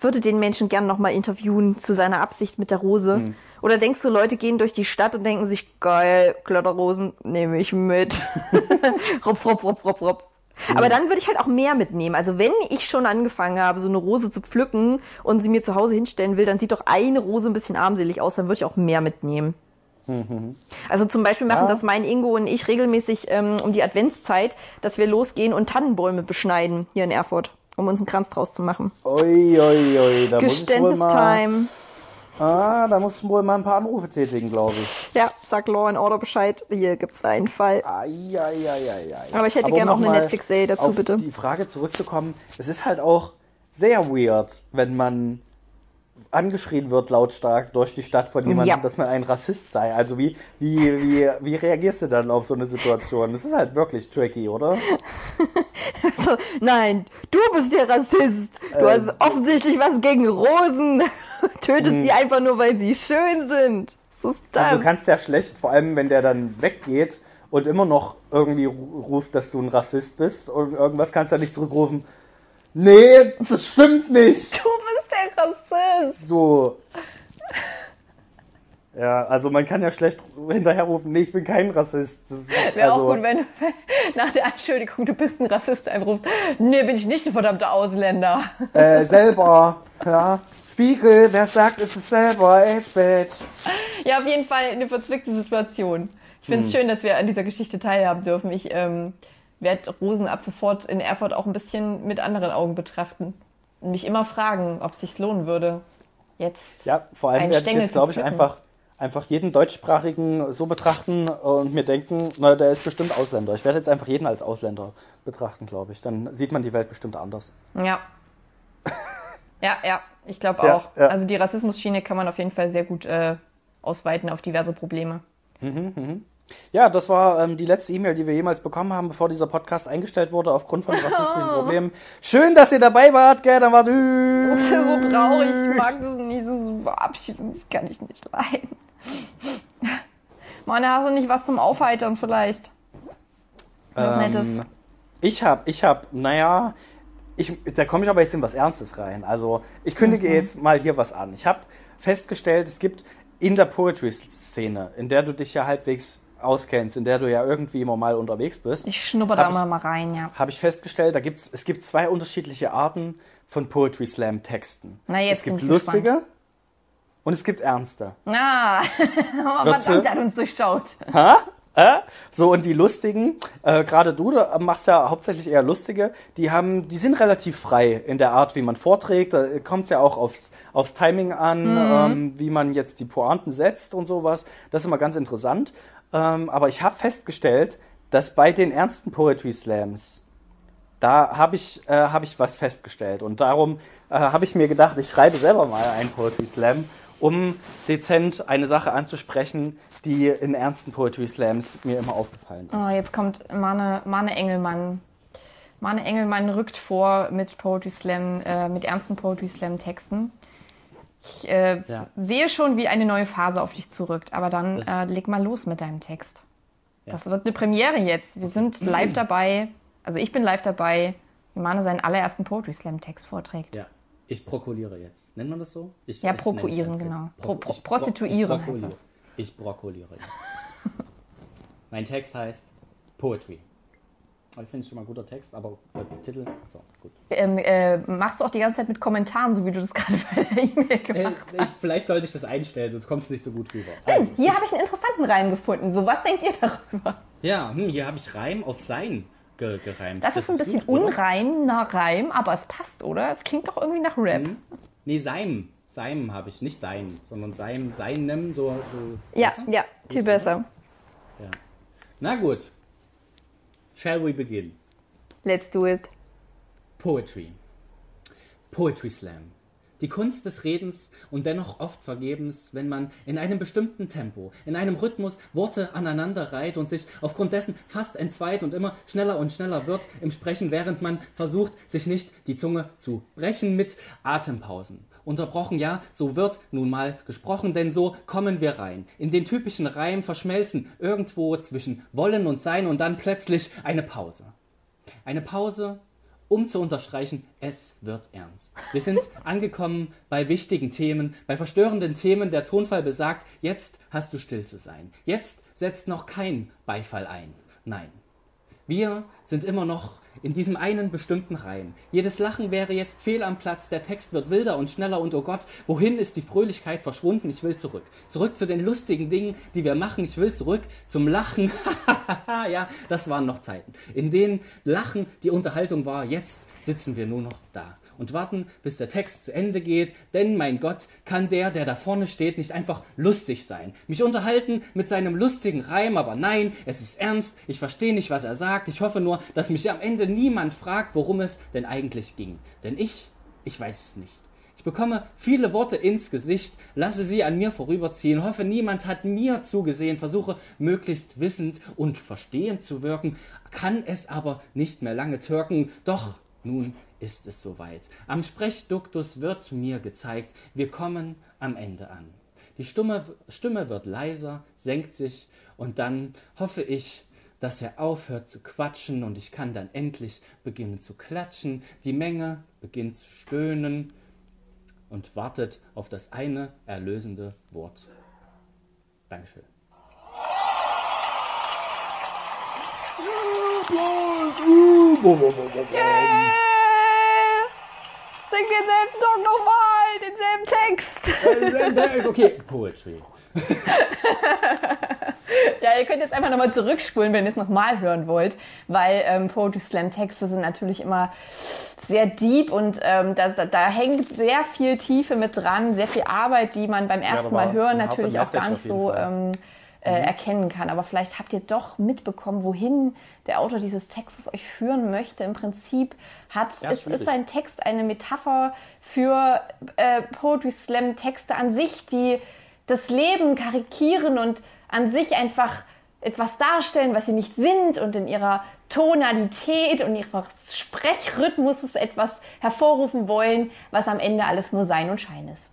würde den Menschen gern nochmal interviewen zu seiner Absicht mit der Rose. Hm. Oder denkst du, Leute gehen durch die Stadt und denken sich, geil, Kletterrosen nehme ich mit. rup, rup, rup, rup, rup. Aber dann würde ich halt auch mehr mitnehmen. Also wenn ich schon angefangen habe, so eine Rose zu pflücken und sie mir zu Hause hinstellen will, dann sieht doch eine Rose ein bisschen armselig aus, dann würde ich auch mehr mitnehmen. Mhm. Also zum Beispiel machen ja. das mein Ingo und ich regelmäßig ähm, um die Adventszeit, dass wir losgehen und Tannenbäume beschneiden hier in Erfurt, um uns einen Kranz draus zu machen. Ui, ui, ui. Da Geständnistime. Ah, da muss ich wohl mal ein paar Anrufe tätigen, glaube ich. Ja, sag Law and Order Bescheid. Hier gibt's einen Fall. Ai, ai, ai, ai, ai. Aber ich hätte gerne auch eine Netflix-Serie dazu, auf bitte. die Frage zurückzukommen. Es ist halt auch sehr weird, wenn man angeschrien wird lautstark durch die Stadt von jemandem, ja. dass man ein Rassist sei. Also wie, wie, wie, wie reagierst du dann auf so eine Situation? Das ist halt wirklich tricky, oder? also, nein, du bist der Rassist. Du ähm, hast offensichtlich was gegen Rosen. Tötest die hm. einfach nur, weil sie schön sind. Was ist das? Also du kannst ja schlecht, vor allem wenn der dann weggeht und immer noch irgendwie ruft, dass du ein Rassist bist und irgendwas kannst du ja nicht zurückrufen. Nee, das stimmt nicht. Du Rassist. So. Ja, also man kann ja schlecht hinterherrufen, nee, ich bin kein Rassist. Das Wäre also auch gut, wenn du nach der Anschuldigung, du bist ein Rassist, einrufst, nee, bin ich nicht ein verdammter Ausländer. Äh, selber, ja. Spiegel, wer sagt, ist es selber, bitch. Ja, auf jeden Fall eine verzwickte Situation. Ich finde es hm. schön, dass wir an dieser Geschichte teilhaben dürfen. Ich ähm, werde Rosen ab sofort in Erfurt auch ein bisschen mit anderen Augen betrachten. Und mich immer fragen, ob es sich lohnen würde, jetzt. Ja, vor allem werde ich jetzt, glaube ich, einfach einfach jeden deutschsprachigen so betrachten und mir denken, na, der ist bestimmt Ausländer. Ich werde jetzt einfach jeden als Ausländer betrachten, glaube ich. Dann sieht man die Welt bestimmt anders. Ja. ja, ja, ich glaube auch. Ja, ja. Also die Rassismusschiene kann man auf jeden Fall sehr gut äh, ausweiten auf diverse Probleme. Mhm, mhm. Ja, das war ähm, die letzte E-Mail, die wir jemals bekommen haben, bevor dieser Podcast eingestellt wurde aufgrund von rassistischen Problemen. Schön, dass ihr dabei wart, gell, dann war Das ist ja so traurig. Ich mag das nicht. So Verabschiedung, das kann ich nicht leiden. Mann, hast du nicht was zum Aufheitern vielleicht? Was Nettes. Ähm, ich hab, ich hab, naja, ich, da komme ich aber jetzt in was Ernstes rein. Also, ich kündige Mhm. jetzt mal hier was an. Ich habe festgestellt, es gibt in der Poetry-Szene, in der du dich ja halbwegs auskennst, in der du ja irgendwie immer mal unterwegs bist, Ich schnupper da ich- mal, rein, ja. habe ich festgestellt, da gibt's, es gibt zwei unterschiedliche Arten von Poetry Slam Texten. Na, jetzt es gibt ich gespannt. lustige und es gibt ernste. Ah, oh, Würdest verdammt, du- er hat uns durchschaut. Ha? Äh? So, und die lustigen, äh, gerade du da machst ja hauptsächlich eher lustige, die haben, die sind relativ frei in der Art, wie man vorträgt. Da kommt es ja auch aufs, aufs Timing an, ähm, wie man jetzt die Pointen setzt und sowas. Das ist immer ganz interessant. Ähm, aber ich habe festgestellt, dass bei den ernsten Poetry Slams, da habe ich, äh, hab ich was festgestellt. Und darum äh, habe ich mir gedacht, ich schreibe selber mal einen Poetry Slam, um dezent eine Sache anzusprechen, die in ernsten Poetry Slams mir immer aufgefallen ist. Oh, jetzt kommt Mane, Mane Engelmann. Mane Engelmann rückt vor mit Poetry Slam, äh, mit ernsten Poetry Slam Texten. Ich äh, Ja. sehe schon, wie eine neue Phase auf dich zurückt, aber dann äh, leg mal los mit deinem Text. Das wird eine Premiere jetzt. Wir sind live dabei. Also ich bin live dabei, wie Mane seinen allerersten Poetry Slam Text vorträgt. Ja, ich prokuliere jetzt. Nennt man das so? Ich, Ja, ich prokuieren, genau. Pro- pro- ich prostituieren ich heißt das. Ich brokuliere jetzt. mein Text heißt Poetry. Ich finde es schon mal ein guter Text, aber der Titel, so, gut. Ähm, äh, machst du auch die ganze Zeit mit Kommentaren, so wie du das gerade bei der E-Mail Äh, gemacht hast? ich, vielleicht sollte ich das einstellen, sonst kommt es nicht so gut rüber. Also, Hier habe ich einen interessanten Reim gefunden. So, was denkt ihr darüber? ja, hm, hier habe ich Reim auf Sein ge gereimt. Das, ist ein bisschen gut, unreiner Reim, aber es passt, oder? Es klingt doch irgendwie nach Rap. Nee, Seim. Seim habe ich, nicht Sein, sondern Seim, Seinem, so. so Ja, Besser? ja, viel besser. ja. Na gut. Shall we begin? Let's do it. Poetry. Poetry Slam. Die Kunst des Redens und dennoch oft vergebens, wenn man in einem bestimmten Tempo, in einem Rhythmus Worte aneinander reiht und sich aufgrund dessen fast entzweit und immer schneller und schneller wird im Sprechen, während man versucht, sich nicht die Zunge zu brechen mit Atempausen. Unterbrochen, ja, so wird nun mal gesprochen, denn so kommen wir rein. In den typischen Reim verschmelzen irgendwo zwischen Wollen und Sein und dann plötzlich eine Pause. Eine Pause, um zu unterstreichen, es wird ernst. Wir sind angekommen bei wichtigen Themen, bei verstörenden Themen. Der Tonfall besagt, jetzt hast du still zu sein. Jetzt setzt noch kein Beifall ein. Nein. Wir sind immer noch in diesem einen bestimmten Reim. Jedes Lachen wäre jetzt fehl am Platz, der Text wird wilder und schneller und oh Gott, wohin ist die Fröhlichkeit verschwunden? Ich will zurück. Zurück zu den lustigen Dingen, die wir machen. Ich will zurück zum Lachen. ja, das waren noch Zeiten, in denen Lachen die Unterhaltung war. Jetzt sitzen wir nur noch da und warten, bis der Text zu Ende geht, denn mein Gott, kann der, der da vorne steht, nicht einfach lustig sein. Mich unterhalten mit seinem lustigen Reim, aber nein, es ist ernst, ich verstehe nicht, was er sagt, ich hoffe nur, dass mich am Ende niemand fragt, worum es denn eigentlich ging. Denn ich, ich weiß es nicht. Ich bekomme viele Worte ins Gesicht, lasse sie an mir vorüberziehen, hoffe, niemand hat mir zugesehen, versuche möglichst wissend und verstehend zu wirken, kann es aber nicht mehr lange türken, doch nun ist es soweit. Am Sprechduktus wird mir gezeigt, wir kommen am Ende an. Die Stimme, Stimme wird leiser, senkt sich und dann hoffe ich, dass er aufhört zu quatschen und ich kann dann endlich beginnen zu klatschen. Die Menge beginnt zu stöhnen und wartet auf das eine erlösende Wort. Dankeschön. Äh, sing denselben Song nochmal, denselben Text. Okay, Poetry. Ja, ihr könnt jetzt einfach nochmal zurückspulen, wenn ihr es nochmal hören wollt, weil ähm, Poetry Slam Texte sind natürlich immer sehr deep und ähm, da, da, da hängt sehr viel Tiefe mit dran, sehr viel Arbeit, die man beim ersten da Mal hören natürlich auch gar nicht so Fall. ähm, äh, erkennen kann. Aber vielleicht habt ihr doch mitbekommen, wohin der Autor dieses Textes euch führen möchte. Im Prinzip hat, Ja, ist, ist sein Text eine Metapher für äh, Poetry Slam Texte an sich, die das Leben karikieren und an sich einfach etwas darstellen, was sie nicht sind und in ihrer Tonalität und ihres Sprechrhythmuses etwas hervorrufen wollen, was am Ende alles nur Sein und Schein ist.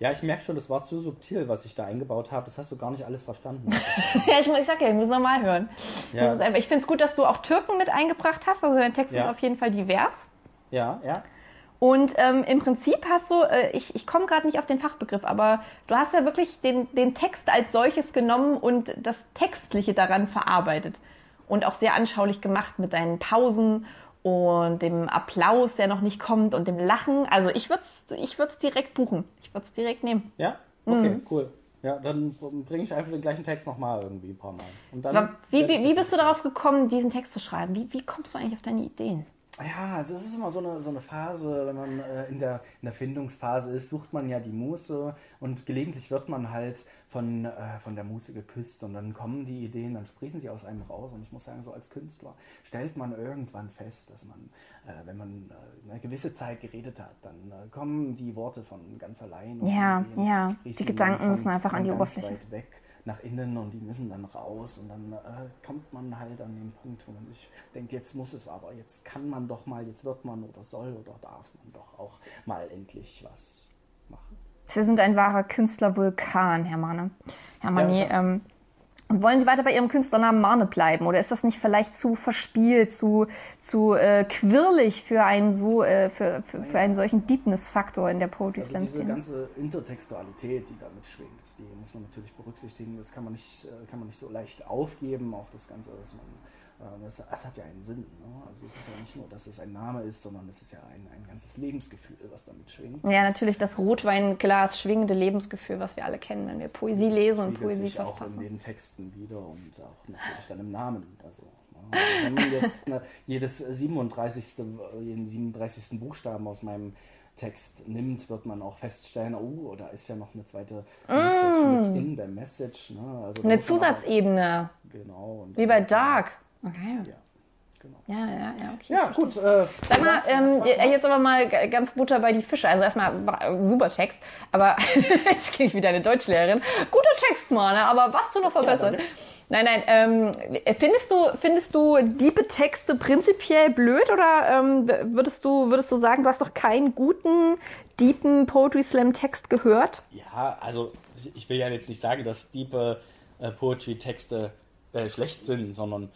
Ja, ich merke schon, das war zu subtil, was ich da eingebaut habe. Das hast du gar nicht alles verstanden. ja, ich, ich sag ja, ich muss nochmal hören. Ja. Einfach, ich finde es gut, dass du auch Türken mit eingebracht hast. Also dein Text ja. ist auf jeden Fall divers. Ja, ja. Und ähm, im Prinzip hast du, äh, ich, ich komme gerade nicht auf den Fachbegriff, aber du hast ja wirklich den, den Text als solches genommen und das Textliche daran verarbeitet. Und auch sehr anschaulich gemacht mit deinen Pausen und dem Applaus, der noch nicht kommt und dem Lachen. Also ich würde es ich würd's direkt buchen. Ich würde es direkt nehmen. Ja? Okay, mhm. cool. Ja, dann bringe ich einfach den gleichen Text nochmal irgendwie ein paar Mal. Und dann wie, wie, wie bist du darauf gekommen, diesen Text zu schreiben? Wie, wie kommst du eigentlich auf deine Ideen? Ja, also es ist immer so eine, so eine Phase, wenn man äh, in, der, in der Findungsphase ist, sucht man ja die Muße und gelegentlich wird man halt von, äh, von der Muße geküsst und dann kommen die Ideen, dann sprießen sie aus einem raus und ich muss sagen, so als Künstler stellt man irgendwann fest, dass man, äh, wenn man äh, eine gewisse Zeit geredet hat, dann äh, kommen die Worte von ganz allein. ja, die, ja, die Gedanken von, müssen einfach an die Oberfläche. Weit weg nach innen und die müssen dann raus und dann äh, kommt man halt an den Punkt, wo man sich denkt, jetzt muss es aber, jetzt kann man doch mal, jetzt wird man oder soll oder darf man doch auch mal endlich was machen. Sie sind ein wahrer Künstlervulkan, Herr Mahne. Herr Mani, ja, ähm, wollen Sie weiter bei Ihrem Künstlernamen Marne bleiben? Oder ist das nicht vielleicht zu verspielt, zu, zu äh, quirlig für einen, so, äh, für, für, für, einen solchen Deepness-Faktor in der Poetry Slam also? Diese ganze Intertextualität, die damit schwingt, die muss man natürlich berücksichtigen. Das kann man nicht, äh, kann man nicht so leicht aufgeben. Auch das Ganze, dass man das, das, hat ja einen Sinn. Ne? Also es ist ja nicht nur, dass es ein Name ist, sondern es ist ja ein, ein ganzes Lebensgefühl, was damit schwingt. Ja, natürlich das Rotweinglas schwingende Lebensgefühl, was wir alle kennen, wenn wir Poesie lesen und Poesie sich auch in den Texten wieder und auch natürlich dann im Namen. Also, ne? also wenn man jetzt ne, jedes 37. jeden 37. Buchstaben aus meinem Text nimmt, wird man auch feststellen, oh, da ist ja noch eine zweite Message mm. mit in der Message. Ne? Also eine Zusatzebene. Auch, genau. Wie bei Dark. Okay. Ja. Genau. Ja, ja, ja, okay. Ja, gut. Äh, Sag mal, ähm, jetzt aber mal ganz Butter bei die Fische. Also erstmal super Text, aber jetzt klinge ich wie deine Deutschlehrerin. Guter Text, Mann, aber was du noch verbessern? Ja, nein, nein. Ähm, findest du, findest du diebe Texte prinzipiell blöd oder ähm, würdest du, würdest du sagen, du hast noch keinen guten, deepen Poetry Slam Text gehört? Ja, also ich will ja jetzt nicht sagen, dass diepe äh, Poetry Texte äh, schlecht sind, sondern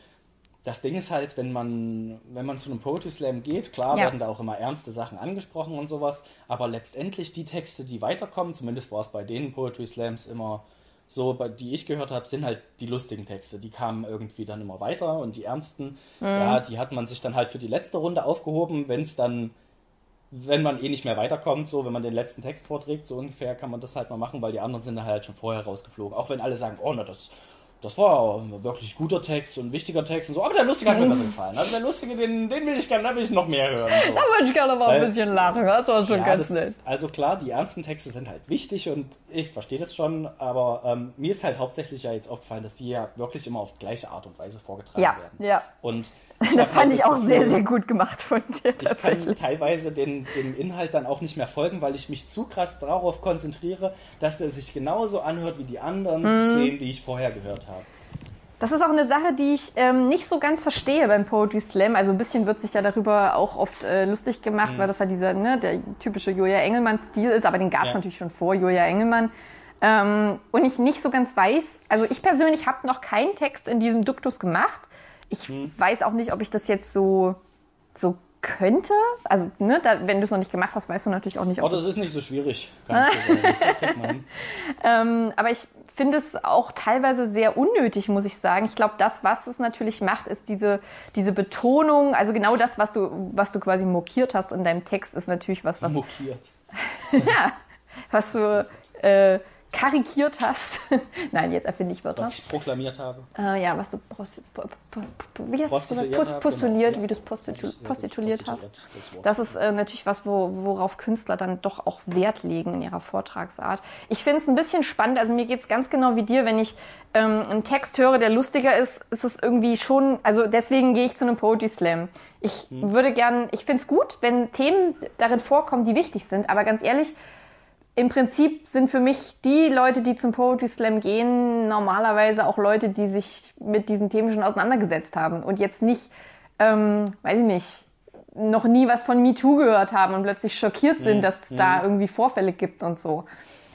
das Ding ist halt, wenn man, wenn man zu einem Poetry Slam geht, klar ja. werden da auch immer ernste Sachen angesprochen und sowas, aber letztendlich die Texte, die weiterkommen, zumindest war es bei den Poetry Slams immer so, die ich gehört habe, sind halt die lustigen Texte. Die kamen irgendwie dann immer weiter und die ernsten, mhm. ja, die hat man sich dann halt für die letzte Runde aufgehoben, wenn es dann, wenn man eh nicht mehr weiterkommt, so, wenn man den letzten Text vorträgt, so ungefähr kann man das halt mal machen, weil die anderen sind dann halt schon vorher rausgeflogen. Auch wenn alle sagen, oh, na, das das war ein wirklich guter Text und wichtiger Text und so, aber der Lustige hat mir besser gefallen. Also der Lustige, den, den will ich gerne, da will ich noch mehr hören. So. Da würde ich gerne mal ein bisschen lachen, das war schon ja, ganz das, nett. Also klar, die ernsten Texte sind halt wichtig und ich verstehe das schon, aber ähm, mir ist halt hauptsächlich ja jetzt aufgefallen, dass die ja wirklich immer auf gleiche Art und Weise vorgetragen ja, werden. Ja. Und das fand ich auch sehr, sehr gut gemacht von dir. Ich kann teilweise den, dem Inhalt dann auch nicht mehr folgen, weil ich mich zu krass darauf konzentriere, dass der sich genauso anhört wie die anderen zehn, die ich vorher gehört habe. Das ist auch eine Sache, die ich ähm, nicht so ganz verstehe beim Poetry Slam. Also ein bisschen wird sich ja darüber auch oft äh, lustig gemacht, mhm. weil das halt dieser, ne, der typische Julia Engelmann-Stil ist, aber den gab es ja. natürlich schon vor Julia Engelmann. Ähm, und ich nicht so ganz weiß, also ich persönlich habe noch keinen Text in diesem Duktus gemacht. Ich mhm. weiß auch nicht, ob ich das jetzt so, so könnte. Also, ne, da, wenn du es noch nicht gemacht hast, weißt du natürlich auch nicht, ob. Oh, das ist nicht so schwierig, kann ich sagen. ähm, aber ich finde es auch teilweise sehr unnötig, muss ich sagen. Ich glaube, das, was es natürlich macht, ist diese, diese Betonung. Also genau das, was du, was du quasi mokiert hast in deinem Text, ist natürlich was, was. Mokiert. ja. Was du äh, karikiert hast. Nein, jetzt erfinde ich Wörter. Was ich proklamiert habe. Äh, ja, was du post, po, po, wie hast postuliert, post, postuliert genau. wie du es postitu postituliert hast. Das, das ist äh, natürlich was, wo, worauf Künstler dann doch auch Wert legen in ihrer Vortragsart. Ich finde es ein bisschen spannend, also mir geht es ganz genau wie dir, wenn ich ähm, einen Text höre, der lustiger ist, ist es irgendwie schon, also deswegen gehe ich zu einem Poetry Slam. Ich hm. würde gern, ich finde es gut, wenn Themen darin vorkommen, die wichtig sind, aber ganz ehrlich, im Prinzip sind für mich die Leute, die zum Poetry Slam gehen, normalerweise auch Leute, die sich mit diesen Themen schon auseinandergesetzt haben und jetzt nicht, ähm, weiß ich nicht, noch nie was von MeToo gehört haben und plötzlich schockiert sind, dass es da irgendwie Vorfälle gibt und so.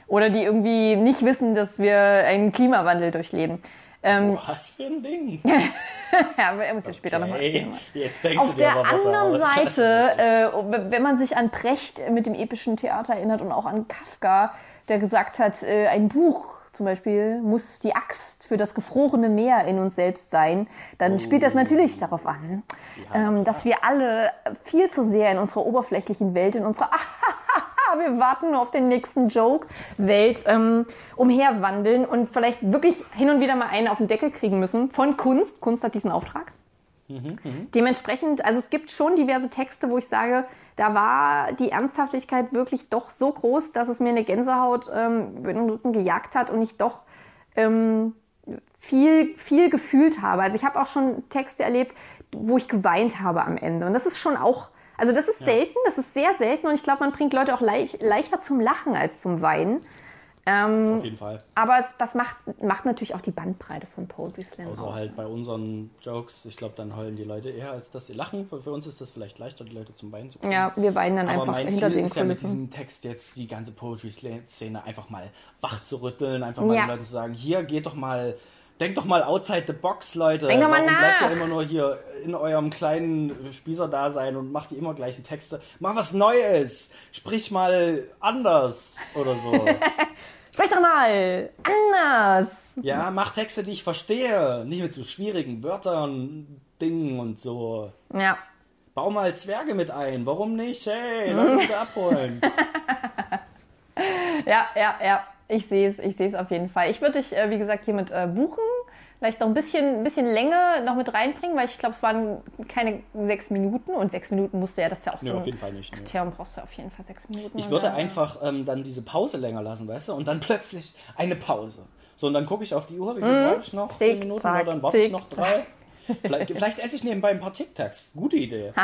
Oder die irgendwie nicht wissen, dass wir einen Klimawandel durchleben. Ähm, Oh, was für ein Ding. ja, aber er muss ja später nochmal jetzt denkst Auf du dir der aber anderen aus. Seite, äh, wenn man sich an Brecht mit dem epischen Theater erinnert und auch an Kafka, der gesagt hat, äh, ein Buch zum Beispiel muss die Axt für das gefrorene Meer in uns selbst sein, dann spielt das natürlich darauf an, ähm, dass wir alle viel zu sehr in unserer oberflächlichen Welt, in unserer wir warten nur auf den nächsten Joke, Welt ähm, umherwandeln und vielleicht wirklich hin und wieder mal einen auf den Deckel kriegen müssen von Kunst. Kunst hat diesen Auftrag. Dementsprechend, also es gibt schon diverse Texte, wo ich sage, da war die Ernsthaftigkeit wirklich doch so groß, dass es mir eine Gänsehaut ähm, über den Rücken gejagt hat und ich doch ähm, viel, viel gefühlt habe. Also ich habe auch schon Texte erlebt, wo ich geweint habe am Ende. Und das ist schon auch, also das ist selten, das ist sehr selten und ich glaube, man bringt Leute auch leicht, leichter zum Lachen als zum Weinen. Ähm, Auf jeden Fall. aber das macht, macht natürlich auch die Bandbreite von Poetry Slam Außer aus. halt bei unseren Jokes, ich glaube, dann heulen die Leute eher, als dass sie lachen. Für uns ist das vielleicht leichter, die Leute zum Weinen zu kriegen. Ja, wir weinen dann Aber einfach mein hinter Ziel den ist ja mit diesem Text jetzt die ganze Poetry-Szene einfach mal wach zu rütteln, einfach mal Ja. den Leuten zu sagen, hier geht doch mal, denkt doch mal outside the box, Leute. Denk doch mal Warum bleibt nach. ihr immer nur hier in eurem kleinen Spießerdasein und macht die immer gleichen Texte? Mach was Neues! Sprich mal anders oder so. Sprech doch mal anders. ja, mach Texte, die ich verstehe. Nicht mit so schwierigen Wörtern, Dingen und so. Ja. Bau mal Zwerge mit ein. Warum nicht? Hey, Leute abholen. Ja, ja, ja. Ich sehe es, ich sehe es auf jeden Fall. Ich würde dich, äh, wie gesagt, hiermit äh, buchen. Vielleicht noch ein bisschen, ein bisschen Länge noch mit reinbringen, weil ich glaube, es waren keine sechs Minuten und sechs Minuten musst du ja, das ist ja auch Nee, so. auf jeden Fall nicht. Nee. Theorem brauchst du auf jeden Fall sechs Minuten. Ich würde einfach ähm, dann diese Pause länger lassen, weißt du? Und dann plötzlich eine Pause. So, und dann gucke ich auf die Uhr, wie viel brauche ich noch? Zehn Minuten zack, oder dann warte ich noch drei. Vielleicht, vielleicht esse ich nebenbei ein paar Tic Tacs. Gute Idee.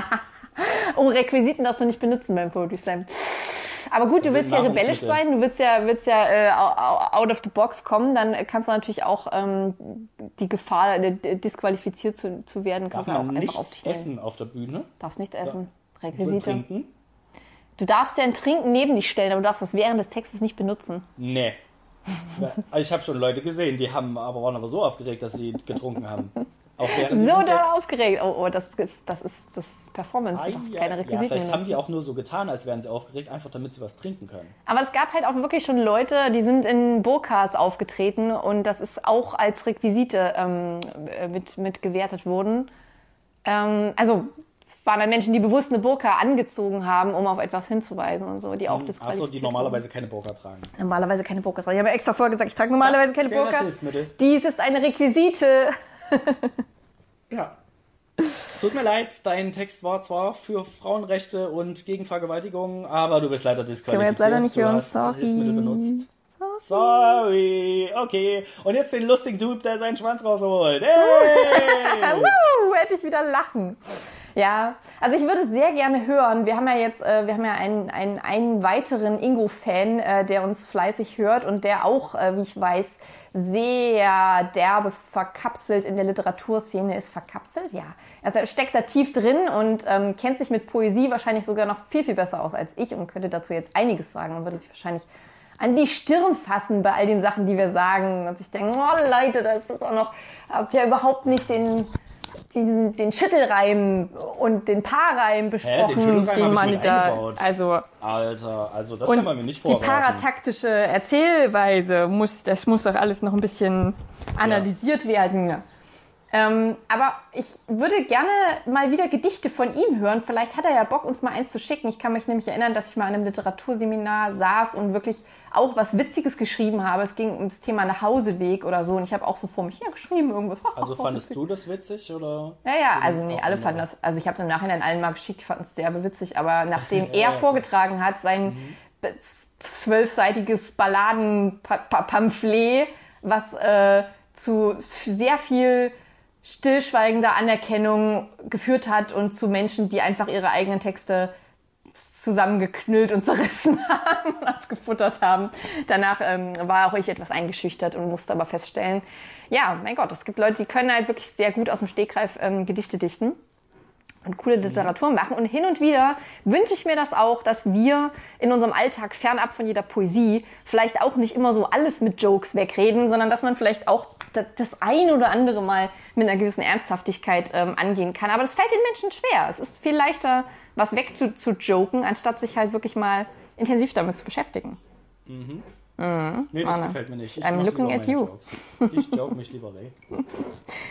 Oh, Requisiten darfst du nicht benutzen beim Poetry Slam. Aber gut, du Das willst ja rebellisch sein, du willst ja, willst ja äh, out of the box kommen, dann kannst du natürlich auch ähm, die Gefahr, äh, disqualifiziert zu, zu werden, Darf kannst du auch man einfach nichts essen auf der Bühne? Darfst nichts essen. Und Requisite. trinken? Du darfst ja ein Trinken neben dich stellen, aber du darfst das während des Textes nicht benutzen. Nee. Ich habe schon Leute gesehen, die haben aber waren aber so aufgeregt, dass sie getrunken haben. Auch So Text. aufgeregt. Oh, oh, das ist, das ist das ist Performance. Ah, ja, keine ja, Requisiten vielleicht haben die auch nur so getan, als wären sie aufgeregt, einfach damit sie was trinken können. Aber es gab halt auch wirklich schon Leute, die sind in Burkas aufgetreten und das ist auch als Requisite ähm, äh, mit, mit gewertet worden. Ähm, also es waren dann Menschen, die bewusst eine Burka angezogen haben, um auf etwas hinzuweisen und so, die auch Achso, Mhm. die normalerweise keine Burka tragen. normalerweise keine Burkas. Ich habe extra vorher gesagt, ich trage normalerweise Das keine Burka. Dies ist eine Requisite. Ja. Tut mir leid, dein Text war zwar für Frauenrechte und gegen Vergewaltigung, aber du bist leider disqualifiziert. wir jetzt leider nicht du hören, sorry. Hilfsmittel benutzt. Sorry, okay. Und jetzt den lustigen Typ, der seinen Schwanz rausholt. Hey! Wuhu, hätte ich wieder lachen. Ja, also ich würde sehr gerne hören. Wir haben ja jetzt, äh, wir haben ja einen, einen, einen weiteren Ingo-Fan, äh, der uns fleißig hört und der auch, äh, wie ich weiß, sehr derbe verkapselt in der Literaturszene ist. Verkapselt? Ja. Also er steckt da tief drin und ähm, kennt sich mit Poesie wahrscheinlich sogar noch viel, viel besser aus als ich und könnte dazu jetzt einiges sagen und würde sich wahrscheinlich an die Stirn fassen bei all den Sachen, die wir sagen. Und ich denke, oh Leute, das ist auch noch, habt ihr überhaupt nicht den, diesen, den Schüttelreim und den Paarreim besprochen, hab den ich man da, eingebaut. also Alter, also das kann man mir nicht die vorwerfen. parataktische Erzählweise muss, das muss doch alles noch ein bisschen analysiert werden. Ähm, aber ich würde gerne mal wieder Gedichte von ihm hören. Vielleicht hat er ja Bock, uns mal eins zu schicken. Ich kann mich nämlich erinnern, dass ich mal an einem Literaturseminar saß und wirklich auch was Witziges geschrieben habe. Es ging ums Thema Nachhauseweg oder so. Und ich habe auch so vor mich hergeschrieben irgendwas. Also fandest du das witzig oder? Ja, ja, also nee, alle fanden das. Also ich habe es im Nachhinein allen mal geschickt, die fanden es sehr witzig, aber nachdem er ja, vorgetragen hat, sein be- zwölfseitiges Balladen-Pamphlet, was äh, zu sehr viel stillschweigender Anerkennung geführt hat und zu Menschen, die einfach ihre eigenen Texte zusammengeknüllt und zerrissen haben abgefuttert haben. Danach ähm, war auch ich etwas eingeschüchtert und musste aber feststellen, ja, mein Gott, es gibt Leute, die können halt wirklich sehr gut aus dem Stegreif ähm, Gedichte dichten und coole Literatur machen. Und hin und wieder wünsche ich mir das auch, dass wir in unserem Alltag fernab von jeder Poesie vielleicht auch nicht immer so alles mit Jokes wegreden, sondern dass man vielleicht auch das ein oder andere mal mit einer gewissen Ernsthaftigkeit ähm, angehen kann. Aber das fällt den Menschen schwer. Es ist viel leichter, was wegzujoken, anstatt sich halt wirklich mal intensiv damit zu beschäftigen. Nee, das Anna. gefällt mir nicht. Ich I'm looking at you. Jokes. Ich joke mich lieber weg.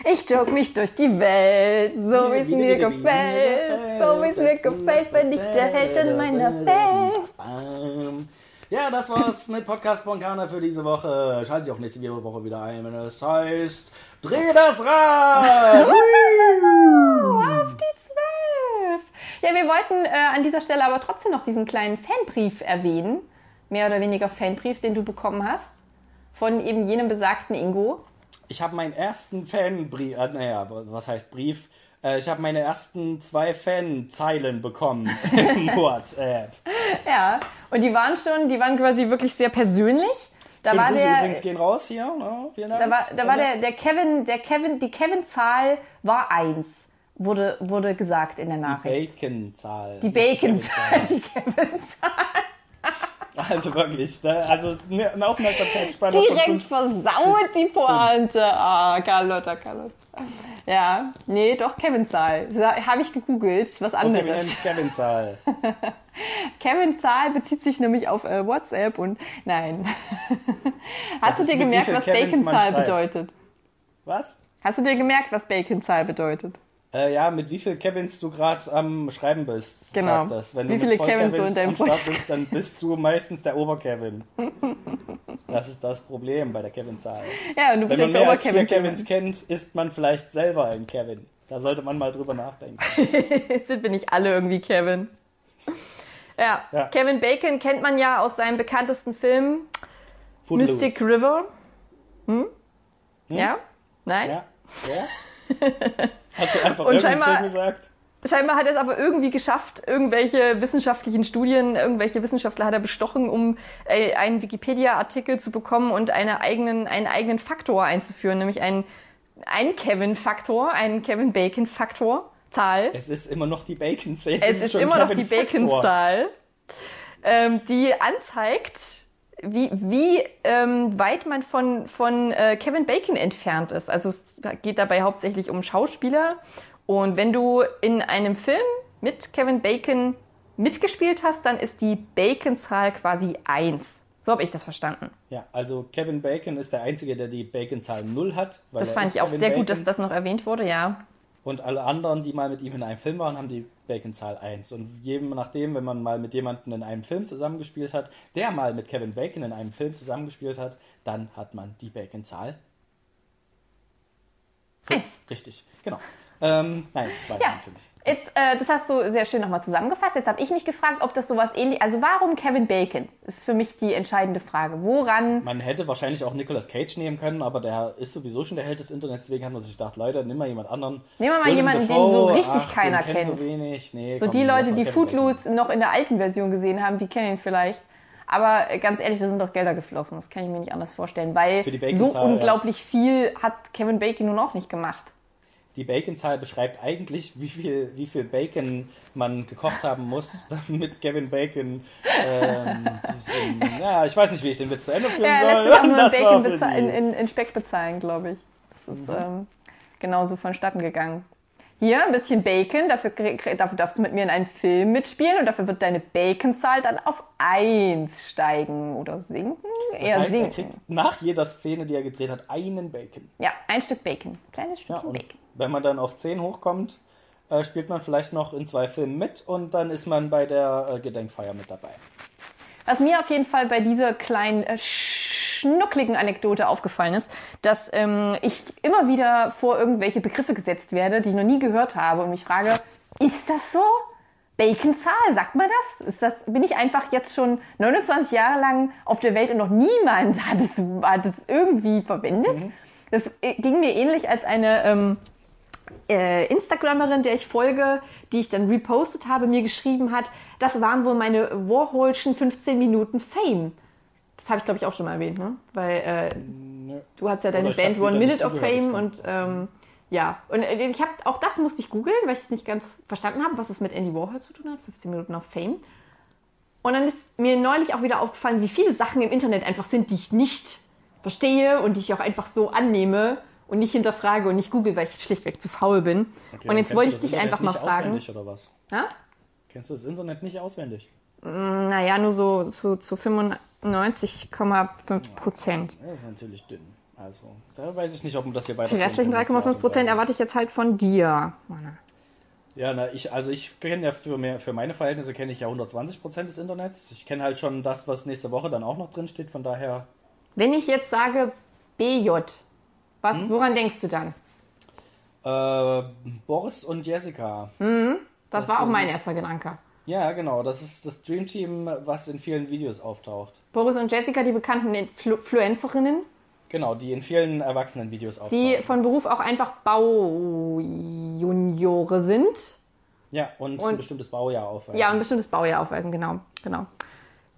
Ich joke mich durch die Welt, so wie es mir gefällt, so wie es mir gefällt, bin ich der Held in meiner Welt. Ja, das war's mit Podcast Spontana für diese Woche. Schalten Sie auch nächste Woche wieder ein, wenn es heißt Dreh das Rad! Auf die Zwölf! Ja, wir wollten äh, an dieser Stelle aber trotzdem noch diesen kleinen Fanbrief erwähnen. Mehr oder weniger Fanbrief, den du bekommen hast. Von eben jenem besagten Ingo. Ich habe meinen ersten Fanbrief, äh, naja, was heißt Brief? Äh, ich habe meine ersten zwei Fanzeilen bekommen im WhatsApp. Ja, und die waren schon, die waren quasi wirklich sehr persönlich. Da Schöne war Grüße der, übrigens gehen raus hier. Ja, vielen Dank. da war, da war der, der Kevin, der Kevin, die Kevin-Zahl war eins, wurde, wurde gesagt in der Nachricht. Bacon-Zahl. Die Bacon-Zahl, die Kevin-Zahl. Also wirklich, ne? also ne- eine Aufmerksamkeitsspanne von Direkt fünf. versaut die Pointe. Ah, Carlotta, Carlotta. Ja, nee, doch, Kevin-Zahl. Habe ich gegoogelt, was Okay, wir nennen anderes. es Kevin-Zahl. Kevin-Zahl bezieht sich nämlich auf äh, WhatsApp und nein. Hast du ist dir gemerkt, was Bacon-Zahl schreibt. bedeutet? Was? Hast du dir gemerkt, was Bacon-Zahl bedeutet? Äh, ja, mit wie viel Kevins du gerade am Schreiben bist, Genau. sagt das. Wenn Wie du viele mit voll Kevins Kevins in deinem am Start bist, dann bist du meistens der Ober-Kevin. Das ist das Problem bei der Kevin-Zahl. Ja, und du bist Wenn man mehr als vier. Kevins kennt, ist man vielleicht selber ein Kevin. Da sollte man mal drüber nachdenken. Sind wir nicht alle irgendwie Kevin? Ja. Ja. Kevin Bacon kennt man ja aus seinem bekanntesten Film Footloose. Mystic River. Hm? Ja? Nein? Ja? Ja? Hast du einfach Und scheinbar- Film gesagt? Scheinbar hat er es aber irgendwie geschafft, irgendwelche wissenschaftlichen Studien, irgendwelche Wissenschaftler hat er bestochen, um äh, einen Wikipedia-Artikel zu bekommen und eine eigenen, einen eigenen Faktor einzuführen, nämlich einen, einen Kevin-Faktor, einen Kevin Bacon-Faktor, Zahl. Es ist immer noch die Bacon-Zahl. Es ist schon immer noch die. Bacon-Zahl, ähm, die anzeigt, wie, wie ähm, weit man von, von äh, Kevin Bacon entfernt ist. Also es geht dabei hauptsächlich um Schauspieler. Und wenn du in einem Film mit Kevin Bacon mitgespielt hast, dann ist die Bacon-Zahl quasi 1. So habe ich das verstanden. Ja, also Kevin Bacon ist der Einzige, der die Bacon-Zahl 0 hat. weil Das fand ich auch Kevin sehr gut, Bacon. dass das noch erwähnt wurde, ja. Und alle anderen, die mal mit ihm in einem Film waren, haben die Bacon-Zahl 1. Und jedem nachdem, wenn man mal mit jemandem in einem Film zusammengespielt hat, der mal mit Kevin Bacon in einem Film zusammengespielt hat, dann hat man die Bacon-Zahl. Eins. Richtig, genau. Ähm, nein, zwei Ja. natürlich. Jetzt, äh, das hast du sehr schön nochmal zusammengefasst. Jetzt habe ich mich gefragt, ob das sowas ähnlich, also warum Kevin Bacon? Ist für mich die entscheidende Frage. Woran? Man hätte wahrscheinlich auch Nicolas Cage nehmen können, aber der ist sowieso schon der Held des Internets, deswegen hat man sich gedacht, Leute, nimm mal jemand anderen. Nehmen wir mal jemanden, den so richtig ach, keiner kennt. So, wenig. Nee, So komm, die Leute, die Kevin Bacon. Footloose noch in der alten Version gesehen haben, die kennen ihn vielleicht. Aber ganz ehrlich, da sind doch Gelder geflossen. Das kann ich mir nicht anders vorstellen, weil so Bacon-Zahl, ja. unglaublich viel hat Kevin Bacon nun auch nicht gemacht. Die Bacon-Zahl beschreibt eigentlich, wie viel, wie viel Bacon man gekocht haben muss, damit Kevin Bacon ähm, diesen, ja, ich weiß nicht, wie ich den Witz zu Ende führen Ja, soll. er das war Bacon Sie. in, in, in Speck bezahlen, glaube ich. Das ist ähm, genauso vonstatten gegangen. Hier ein bisschen Bacon, dafür, dafür darfst du mit mir in einem Film mitspielen und dafür wird deine Bacon-Zahl dann auf 1 steigen oder sinken. Das Eher heißt, er sinken. kriegt nach jeder Szene, die er gedreht hat, einen Bacon. Ja, ein Stück Bacon. Kleines Ja, Stückchen und Bacon. Wenn man dann auf 10 hochkommt, äh, spielt man vielleicht noch in zwei Filmen mit und dann ist man bei der äh, Gedenkfeier mit dabei. Was mir auf jeden Fall bei dieser kleinen äh, schnuckligen Anekdote aufgefallen ist, dass ähm, ich immer wieder vor irgendwelche Begriffe gesetzt werde, die ich noch nie gehört habe und mich frage, ist das so? Baconzahl, sagt man das? Ist das? Bin ich einfach jetzt schon 29 Jahre lang auf der Welt und noch niemand hat es, hat es irgendwie verwendet? Das äh, ging mir ähnlich als eine ähm, äh, Instagramerin, der ich folge, die ich dann repostet habe, mir geschrieben hat, das waren wohl meine Warholschen 15 Minuten Fame. Das habe ich, glaube ich, auch schon mal erwähnt, ne? Weil äh, Nö. du hast ja deine Oder Band One Minute of Fame und ähm, ja. Und äh, ich habe auch das musste ich googeln, weil ich es nicht ganz verstanden habe, was es mit Andy Warhol zu tun hat. 15 Minuten of Fame. Und dann ist mir neulich auch wieder aufgefallen, wie viele Sachen im Internet einfach sind, die ich nicht verstehe und die ich auch einfach so annehme und nicht hinterfrage und nicht google, weil ich schlichtweg zu faul bin. Okay, und jetzt wollte ich dich Internet einfach mal nicht fragen. Auswendig oder was? Ja? Kennst du das Internet nicht auswendig? Naja, nur so zu, zu 95,5 Prozent. Das ist natürlich dünn. Also, da weiß ich nicht, ob man das hier weiter. Die restlichen 3,5 Prozent erwarte ich jetzt halt von dir. Ja, na, ich, also ich kenne ja für, mehr, für meine Verhältnisse kenne ich ja 120 Prozent des Internets. Ich kenne halt schon das, was nächste Woche dann auch noch drin steht. Von daher, Wenn ich jetzt sage BJ, was, Hm? woran denkst du dann? äh, Boris und Jessica. Das, Das war auch mein erster Gedanke. Ja, genau. Das ist das Dream Team, was in vielen Videos auftaucht. Boris und Jessica, die bekannten Influ Influencerinnen, Genau, die in vielen Erwachsenen-Videos auftauchen. die von Beruf auch einfach Baujuniore sind. ja, und, ein und- bestimmtes Baujahr aufweisen. Ja, ein bestimmtes Baujahr aufweisen, genau. genau.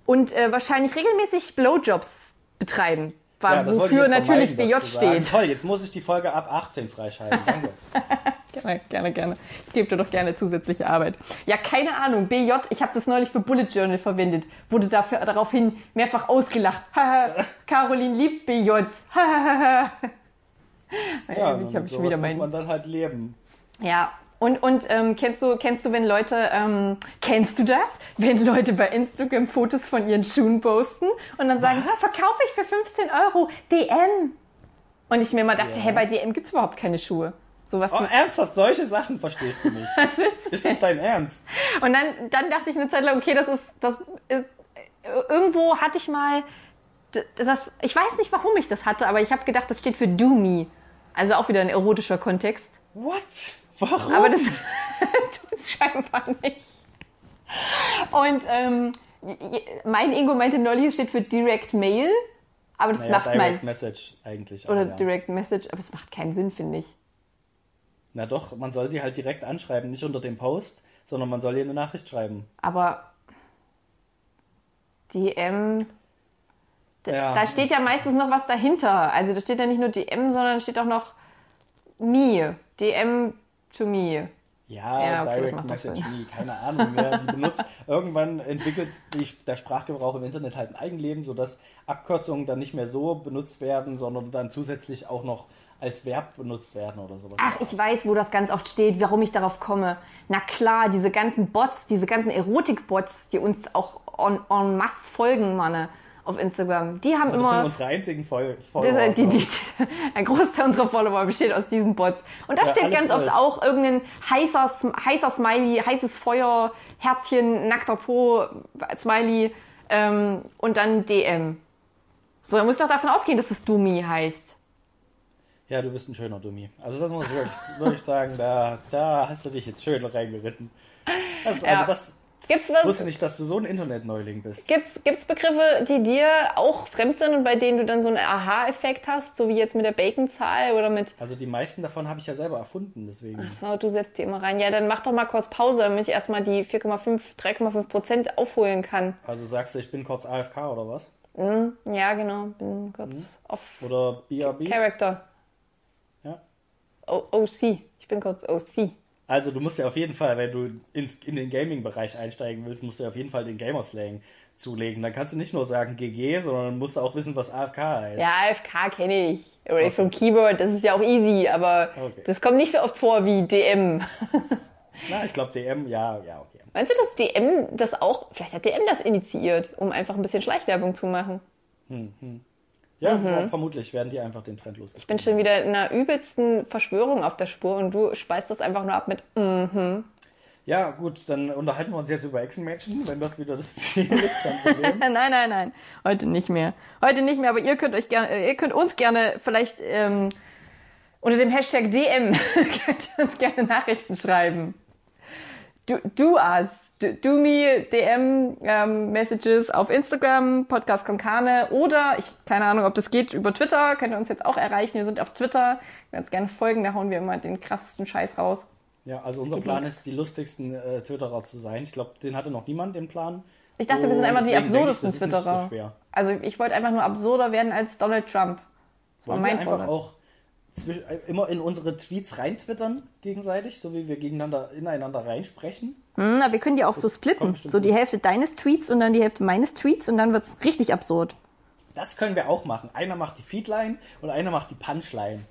Und äh, wahrscheinlich regelmäßig Blowjobs betreiben. War, Ja, ich wofür natürlich BJ steht. Toll, jetzt muss ich die Folge ab 18 freischalten. Danke. Gerne, gerne, gerne. Ich gebe dir doch gerne zusätzliche Arbeit. Ja, keine Ahnung. BJ, ich habe das neulich für Bullet Journal verwendet. Wurde dafür, daraufhin mehrfach ausgelacht. Caroline liebt BJs. Ja, ich habe sowas wieder muss mein. man dann halt leben. Ja. Und, und ähm, kennst, du, kennst du, wenn Leute, ähm, kennst du das? Wenn Leute bei Instagram Fotos von ihren Schuhen posten und dann sagen, Was? verkaufe ich für 15 Euro DM. Und ich mir immer dachte, Ja. hey, bei DM gibt's überhaupt keine Schuhe. Sowas Oh, ernsthaft, solche Sachen verstehst du nicht. Was willst du Ist das dein Ernst? Und dann, dann dachte ich eine Zeit lang, okay, das ist, das ist, irgendwo hatte ich mal, das, ich weiß nicht, warum ich das hatte, aber ich habe gedacht, das steht für Do Me. Also auch wieder ein erotischer Kontext. What? Warum? Aber das tut es scheinbar nicht. Und ähm, mein Ingo meinte neulich, es steht für Direct Mail, aber das naja, macht Direct mein, Message eigentlich. oder ja. Direct Message, aber es macht keinen Sinn, finde ich. Na doch, man soll sie halt direkt anschreiben, nicht unter dem Post, sondern man soll ihr eine Nachricht schreiben. Aber DM, da, Ja. da steht ja meistens noch was dahinter. Also da steht ja nicht nur DM, sondern steht auch noch Me. DM to me. Ja, Ja, okay, Direct Message. Me, keine Ahnung, wer die benutzt. Irgendwann entwickelt die, der Sprachgebrauch im Internet halt ein Eigenleben, sodass Abkürzungen dann nicht mehr so benutzt werden, sondern dann zusätzlich auch noch als Verb benutzt werden oder sowas. Ach, ich weiß, wo das ganz oft steht, warum ich darauf komme. Na klar, diese ganzen Bots, diese ganzen Erotik-Bots, die uns auch en, en masse folgen, Manne, auf Instagram, die haben das immer... sind unsere einzigen Fol Follower. Das, die, die, oder? ein Großteil unserer Follower besteht aus diesen Bots. Und da Ja, steht ganz oft auch irgendein heißer, heißer Smiley, heißes Feuer, Herzchen, nackter Po, Smiley ähm, und dann DM. So, dann muss doch davon ausgehen, dass es Dumi heißt. Ja, du bist ein schöner Dummi. Also das muss ich wirklich, wirklich sagen, da, da hast du dich jetzt schön reingeritten. Das, Ja. Also das, Gibt's ich was? wusste nicht, dass du so ein Internetneuling bist. Gibt's, gibt's Begriffe, die dir auch fremd sind und bei denen du dann so einen Aha-Effekt hast, so wie jetzt mit der Bacon-Zahl oder mit, Also die meisten davon habe ich ja selber erfunden, deswegen. so, du setzt die immer rein. Ja, dann mach doch mal kurz Pause, damit ich erstmal die 4,5, 3,5 Prozent aufholen kann. Also sagst du, ich bin kurz AFK oder was? Ja, genau, bin kurz auf Oder BRB? Character. Ja. O OC. Ich bin kurz OC. Also du musst ja auf jeden Fall, wenn du ins, in den Gaming-Bereich einsteigen willst, musst du ja auf jeden Fall den Gamerslang zulegen. Dann kannst du nicht nur sagen GG, sondern musst du auch wissen, was AFK heißt. Ja, AFK kenne ich. Away from Keyboard, das ist ja auch easy, aber Okay. das kommt nicht so oft vor wie DM. Na, ich glaube DM, ja, ja, okay. Meinst du, dass DM das auch, vielleicht hat DM das initiiert, um einfach ein bisschen Schleichwerbung zu machen? Ja, ver- vermutlich werden die einfach den Trend los. Mhm. Ich bin schon wieder in einer übelsten Verschwörung auf der Spur und du speist das einfach nur ab mit mm. Ja, gut, dann unterhalten wir uns jetzt über Echsenmenschen, wenn das wieder das Ziel ist, kein Problem. Nein, nein, nein. Heute nicht mehr. Heute nicht mehr, aber ihr könnt euch gerne, ihr könnt uns gerne vielleicht ähm, unter dem Hashtag DM könnt ihr uns gerne Nachrichten schreiben. Du, du us. Do, me DM ähm, Messages auf Instagram, Podcast Konkane oder ich keine Ahnung, ob das geht über Twitter, könnt ihr uns jetzt auch erreichen. Wir sind auf Twitter, könnt uns gerne folgen, da hauen wir immer den krassesten Scheiß raus. Ja, also unser Plan ist, die lustigsten äh, Twitterer zu sein. Ich glaube, den hatte noch niemand, den Plan. Ich dachte, wir sind einfach die ich, absurdesten nicht Twitterer. So. Also ich wollte einfach nur absurder werden als Donald Trump. Das war Wollen wir mein einfach auch äh, immer in unsere Tweets reintwittern gegenseitig, so wie wir gegeneinander ineinander reinsprechen? Hm, na, wir können die auch so kommt splitten. So die. Hälfte deines Tweets und dann die Hälfte meines Tweets und dann wird's richtig absurd. Das können wir auch machen. Einer macht die Feedline und einer macht die Punchline.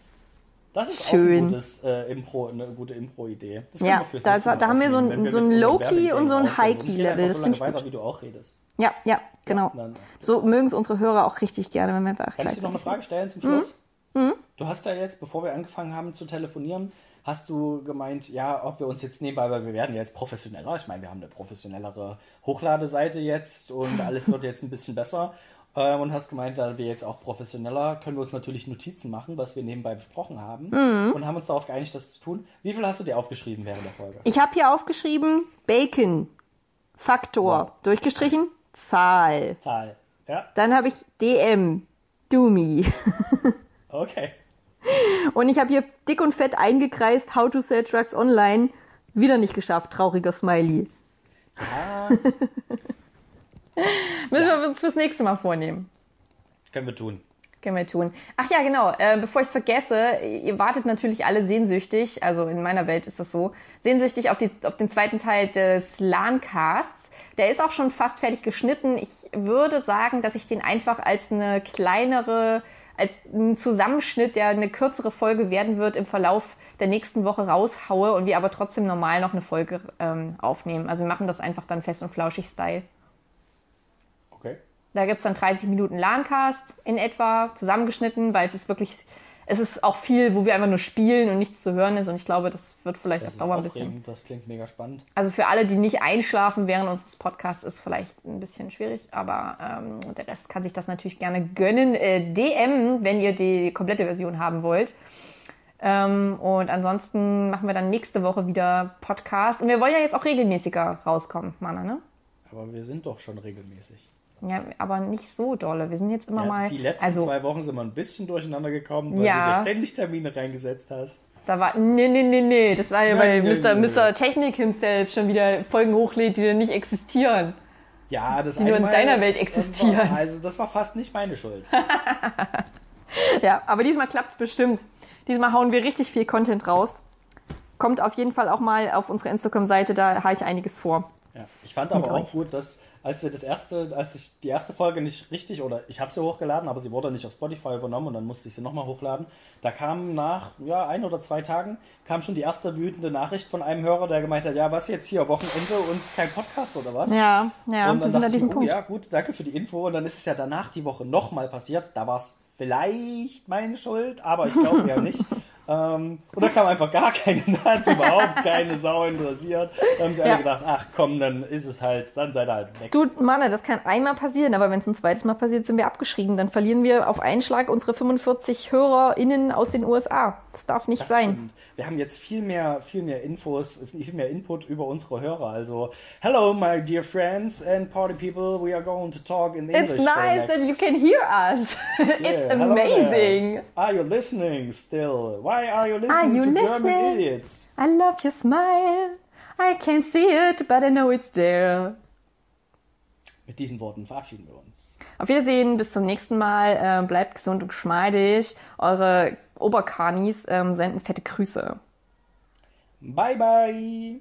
Das ist Schön. auch ein gutes, äh, Impro, eine gute Impro-Idee. Das Ja, da- da haben wir so ein- so ein Low-Key und so ein High-Key-Level, das so find lange ich weiter, gut. wie du auch redest. Ja, ja, genau. dann- So mögen es unsere Hörer auch richtig gerne, wenn wir einfach Kann ich dir noch eine Frage stellen zum Schluss? Mhm. Du hast ja jetzt, bevor wir angefangen haben zu telefonieren, hast du gemeint, ja, ob wir uns jetzt nebenbei, weil wir werden jetzt professioneller. Ich meine, wir haben eine professionellere Hochladeseite jetzt und alles wird jetzt ein bisschen besser. Ähm, und hast gemeint, da wir jetzt auch professioneller, können wir uns natürlich Notizen machen, was wir nebenbei besprochen haben. Mhm. Und haben uns darauf geeinigt, das zu tun. Wie viel hast du dir aufgeschrieben während der Folge? Ich habe hier aufgeschrieben Bacon, Faktor, Wow. durchgestrichen, Zahl. Zahl. Ja, Dann habe ich DM, Do Me. okay. Und ich habe hier dick und fett eingekreist, How to Sell Trucks Online. Wieder nicht geschafft, trauriger Smiley. Ah, Müssen wir uns fürs nächste Mal vornehmen. können wir tun. Können wir tun. Ach ja, genau. Äh, bevor ich es vergesse, ihr wartet natürlich alle sehnsüchtig, also in meiner Welt ist das so, sehnsüchtig auf, die, auf den zweiten Teil des LAN-Casts. Der ist auch schon fast fertig geschnitten. Ich würde sagen, dass ich den einfach als eine kleinere, als einen Zusammenschnitt, der eine kürzere Folge werden wird, im Verlauf der nächsten Woche raushaue und wir aber trotzdem normal noch eine Folge ähm, aufnehmen. Also wir machen das einfach dann fest und flauschig Style. Okay. Da gibt's dann 30 Minuten LAN-Cast in etwa zusammengeschnitten, weil es ist wirklich, es ist auch viel, wo wir einfach nur spielen und nichts zu hören ist. Und ich glaube, das wird vielleicht Das auf Dauer ein bisschen. das klingt mega spannend. Also für alle, die nicht einschlafen während unseres Podcasts, ist vielleicht ein bisschen schwierig, aber ähm, der Rest kann sich das natürlich gerne gönnen. Äh, DM, wenn ihr die komplette Version haben wollt. Ähm, und ansonsten machen wir dann nächste Woche wieder Podcast. Und wir wollen ja jetzt auch regelmäßiger rauskommen, Mana, ne? Aber wir sind doch schon regelmäßig. Ja, aber nicht so dolle. Wir sind jetzt immer Ja, mal. die letzten also, zwei Wochen sind wir ein bisschen durcheinander gekommen, weil Ja. du ständig Termine reingesetzt hast. Da war, nee, nee, nee, nee, das war ja, Nein, Mr. nein. Mr. Technik himself schon wieder Folgen hochlädt, die dann nicht existieren. Ja, das Die nur in deiner Welt das existieren. War, also das war fast nicht meine Schuld. Ja, aber diesmal klappt's bestimmt. Diesmal hauen wir richtig viel Content raus. Kommt auf jeden Fall auch mal auf unsere Instagram-Seite, da habe ich einiges vor. Ja, ich fand aber Mit auch euch. gut, dass als wir das erste, als ich die erste Folge nicht richtig oder ich habe sie hochgeladen, aber sie wurde nicht auf Spotify übernommen und dann musste ich sie nochmal hochladen. Da kam nach ja ein oder zwei Tagen kam schon die erste wütende Nachricht von einem Hörer, der gemeint hat, ja was jetzt hier Wochenende und kein Podcast oder was? Ja, ja, und wir dann sind dachte an diesem ich, mir, oh, Punkt. ja gut, danke für die Info. Und dann ist es ja danach die Woche nochmal passiert. Da war es vielleicht meine Schuld, aber ich glaube ja nicht. Ähm, und da kam einfach gar keine, da hat überhaupt keine Sau interessiert. Da haben sie alle Ja. gedacht, ach komm, dann ist es halt, dann seid ihr halt weg. Du, Manne, das kann einmal passieren, aber wenn es ein zweites Mal passiert, sind wir abgeschrieben. Dann verlieren wir auf einen Schlag unsere 45 HörerInnen aus den USA. Das darf nicht Das sein. stimmt. Wir haben jetzt viel mehr, viel mehr Infos, viel mehr Input über unsere Hörer. Also, hello, my dear friends and party people. We are going to talk in It's English. for nice that you can hear us. It's Yeah, amazing. Are you listening still? Why are you Are listening you to German listening? idiots? I love your smile. I can't see it, but I know it's there. Mit diesen Worten verabschieden wir uns. Auf Wiedersehen, bis zum nächsten Mal. Äh, bleibt gesund und geschmeidig. Eure Oberkanis ähm, senden fette Grüße. Bye bye.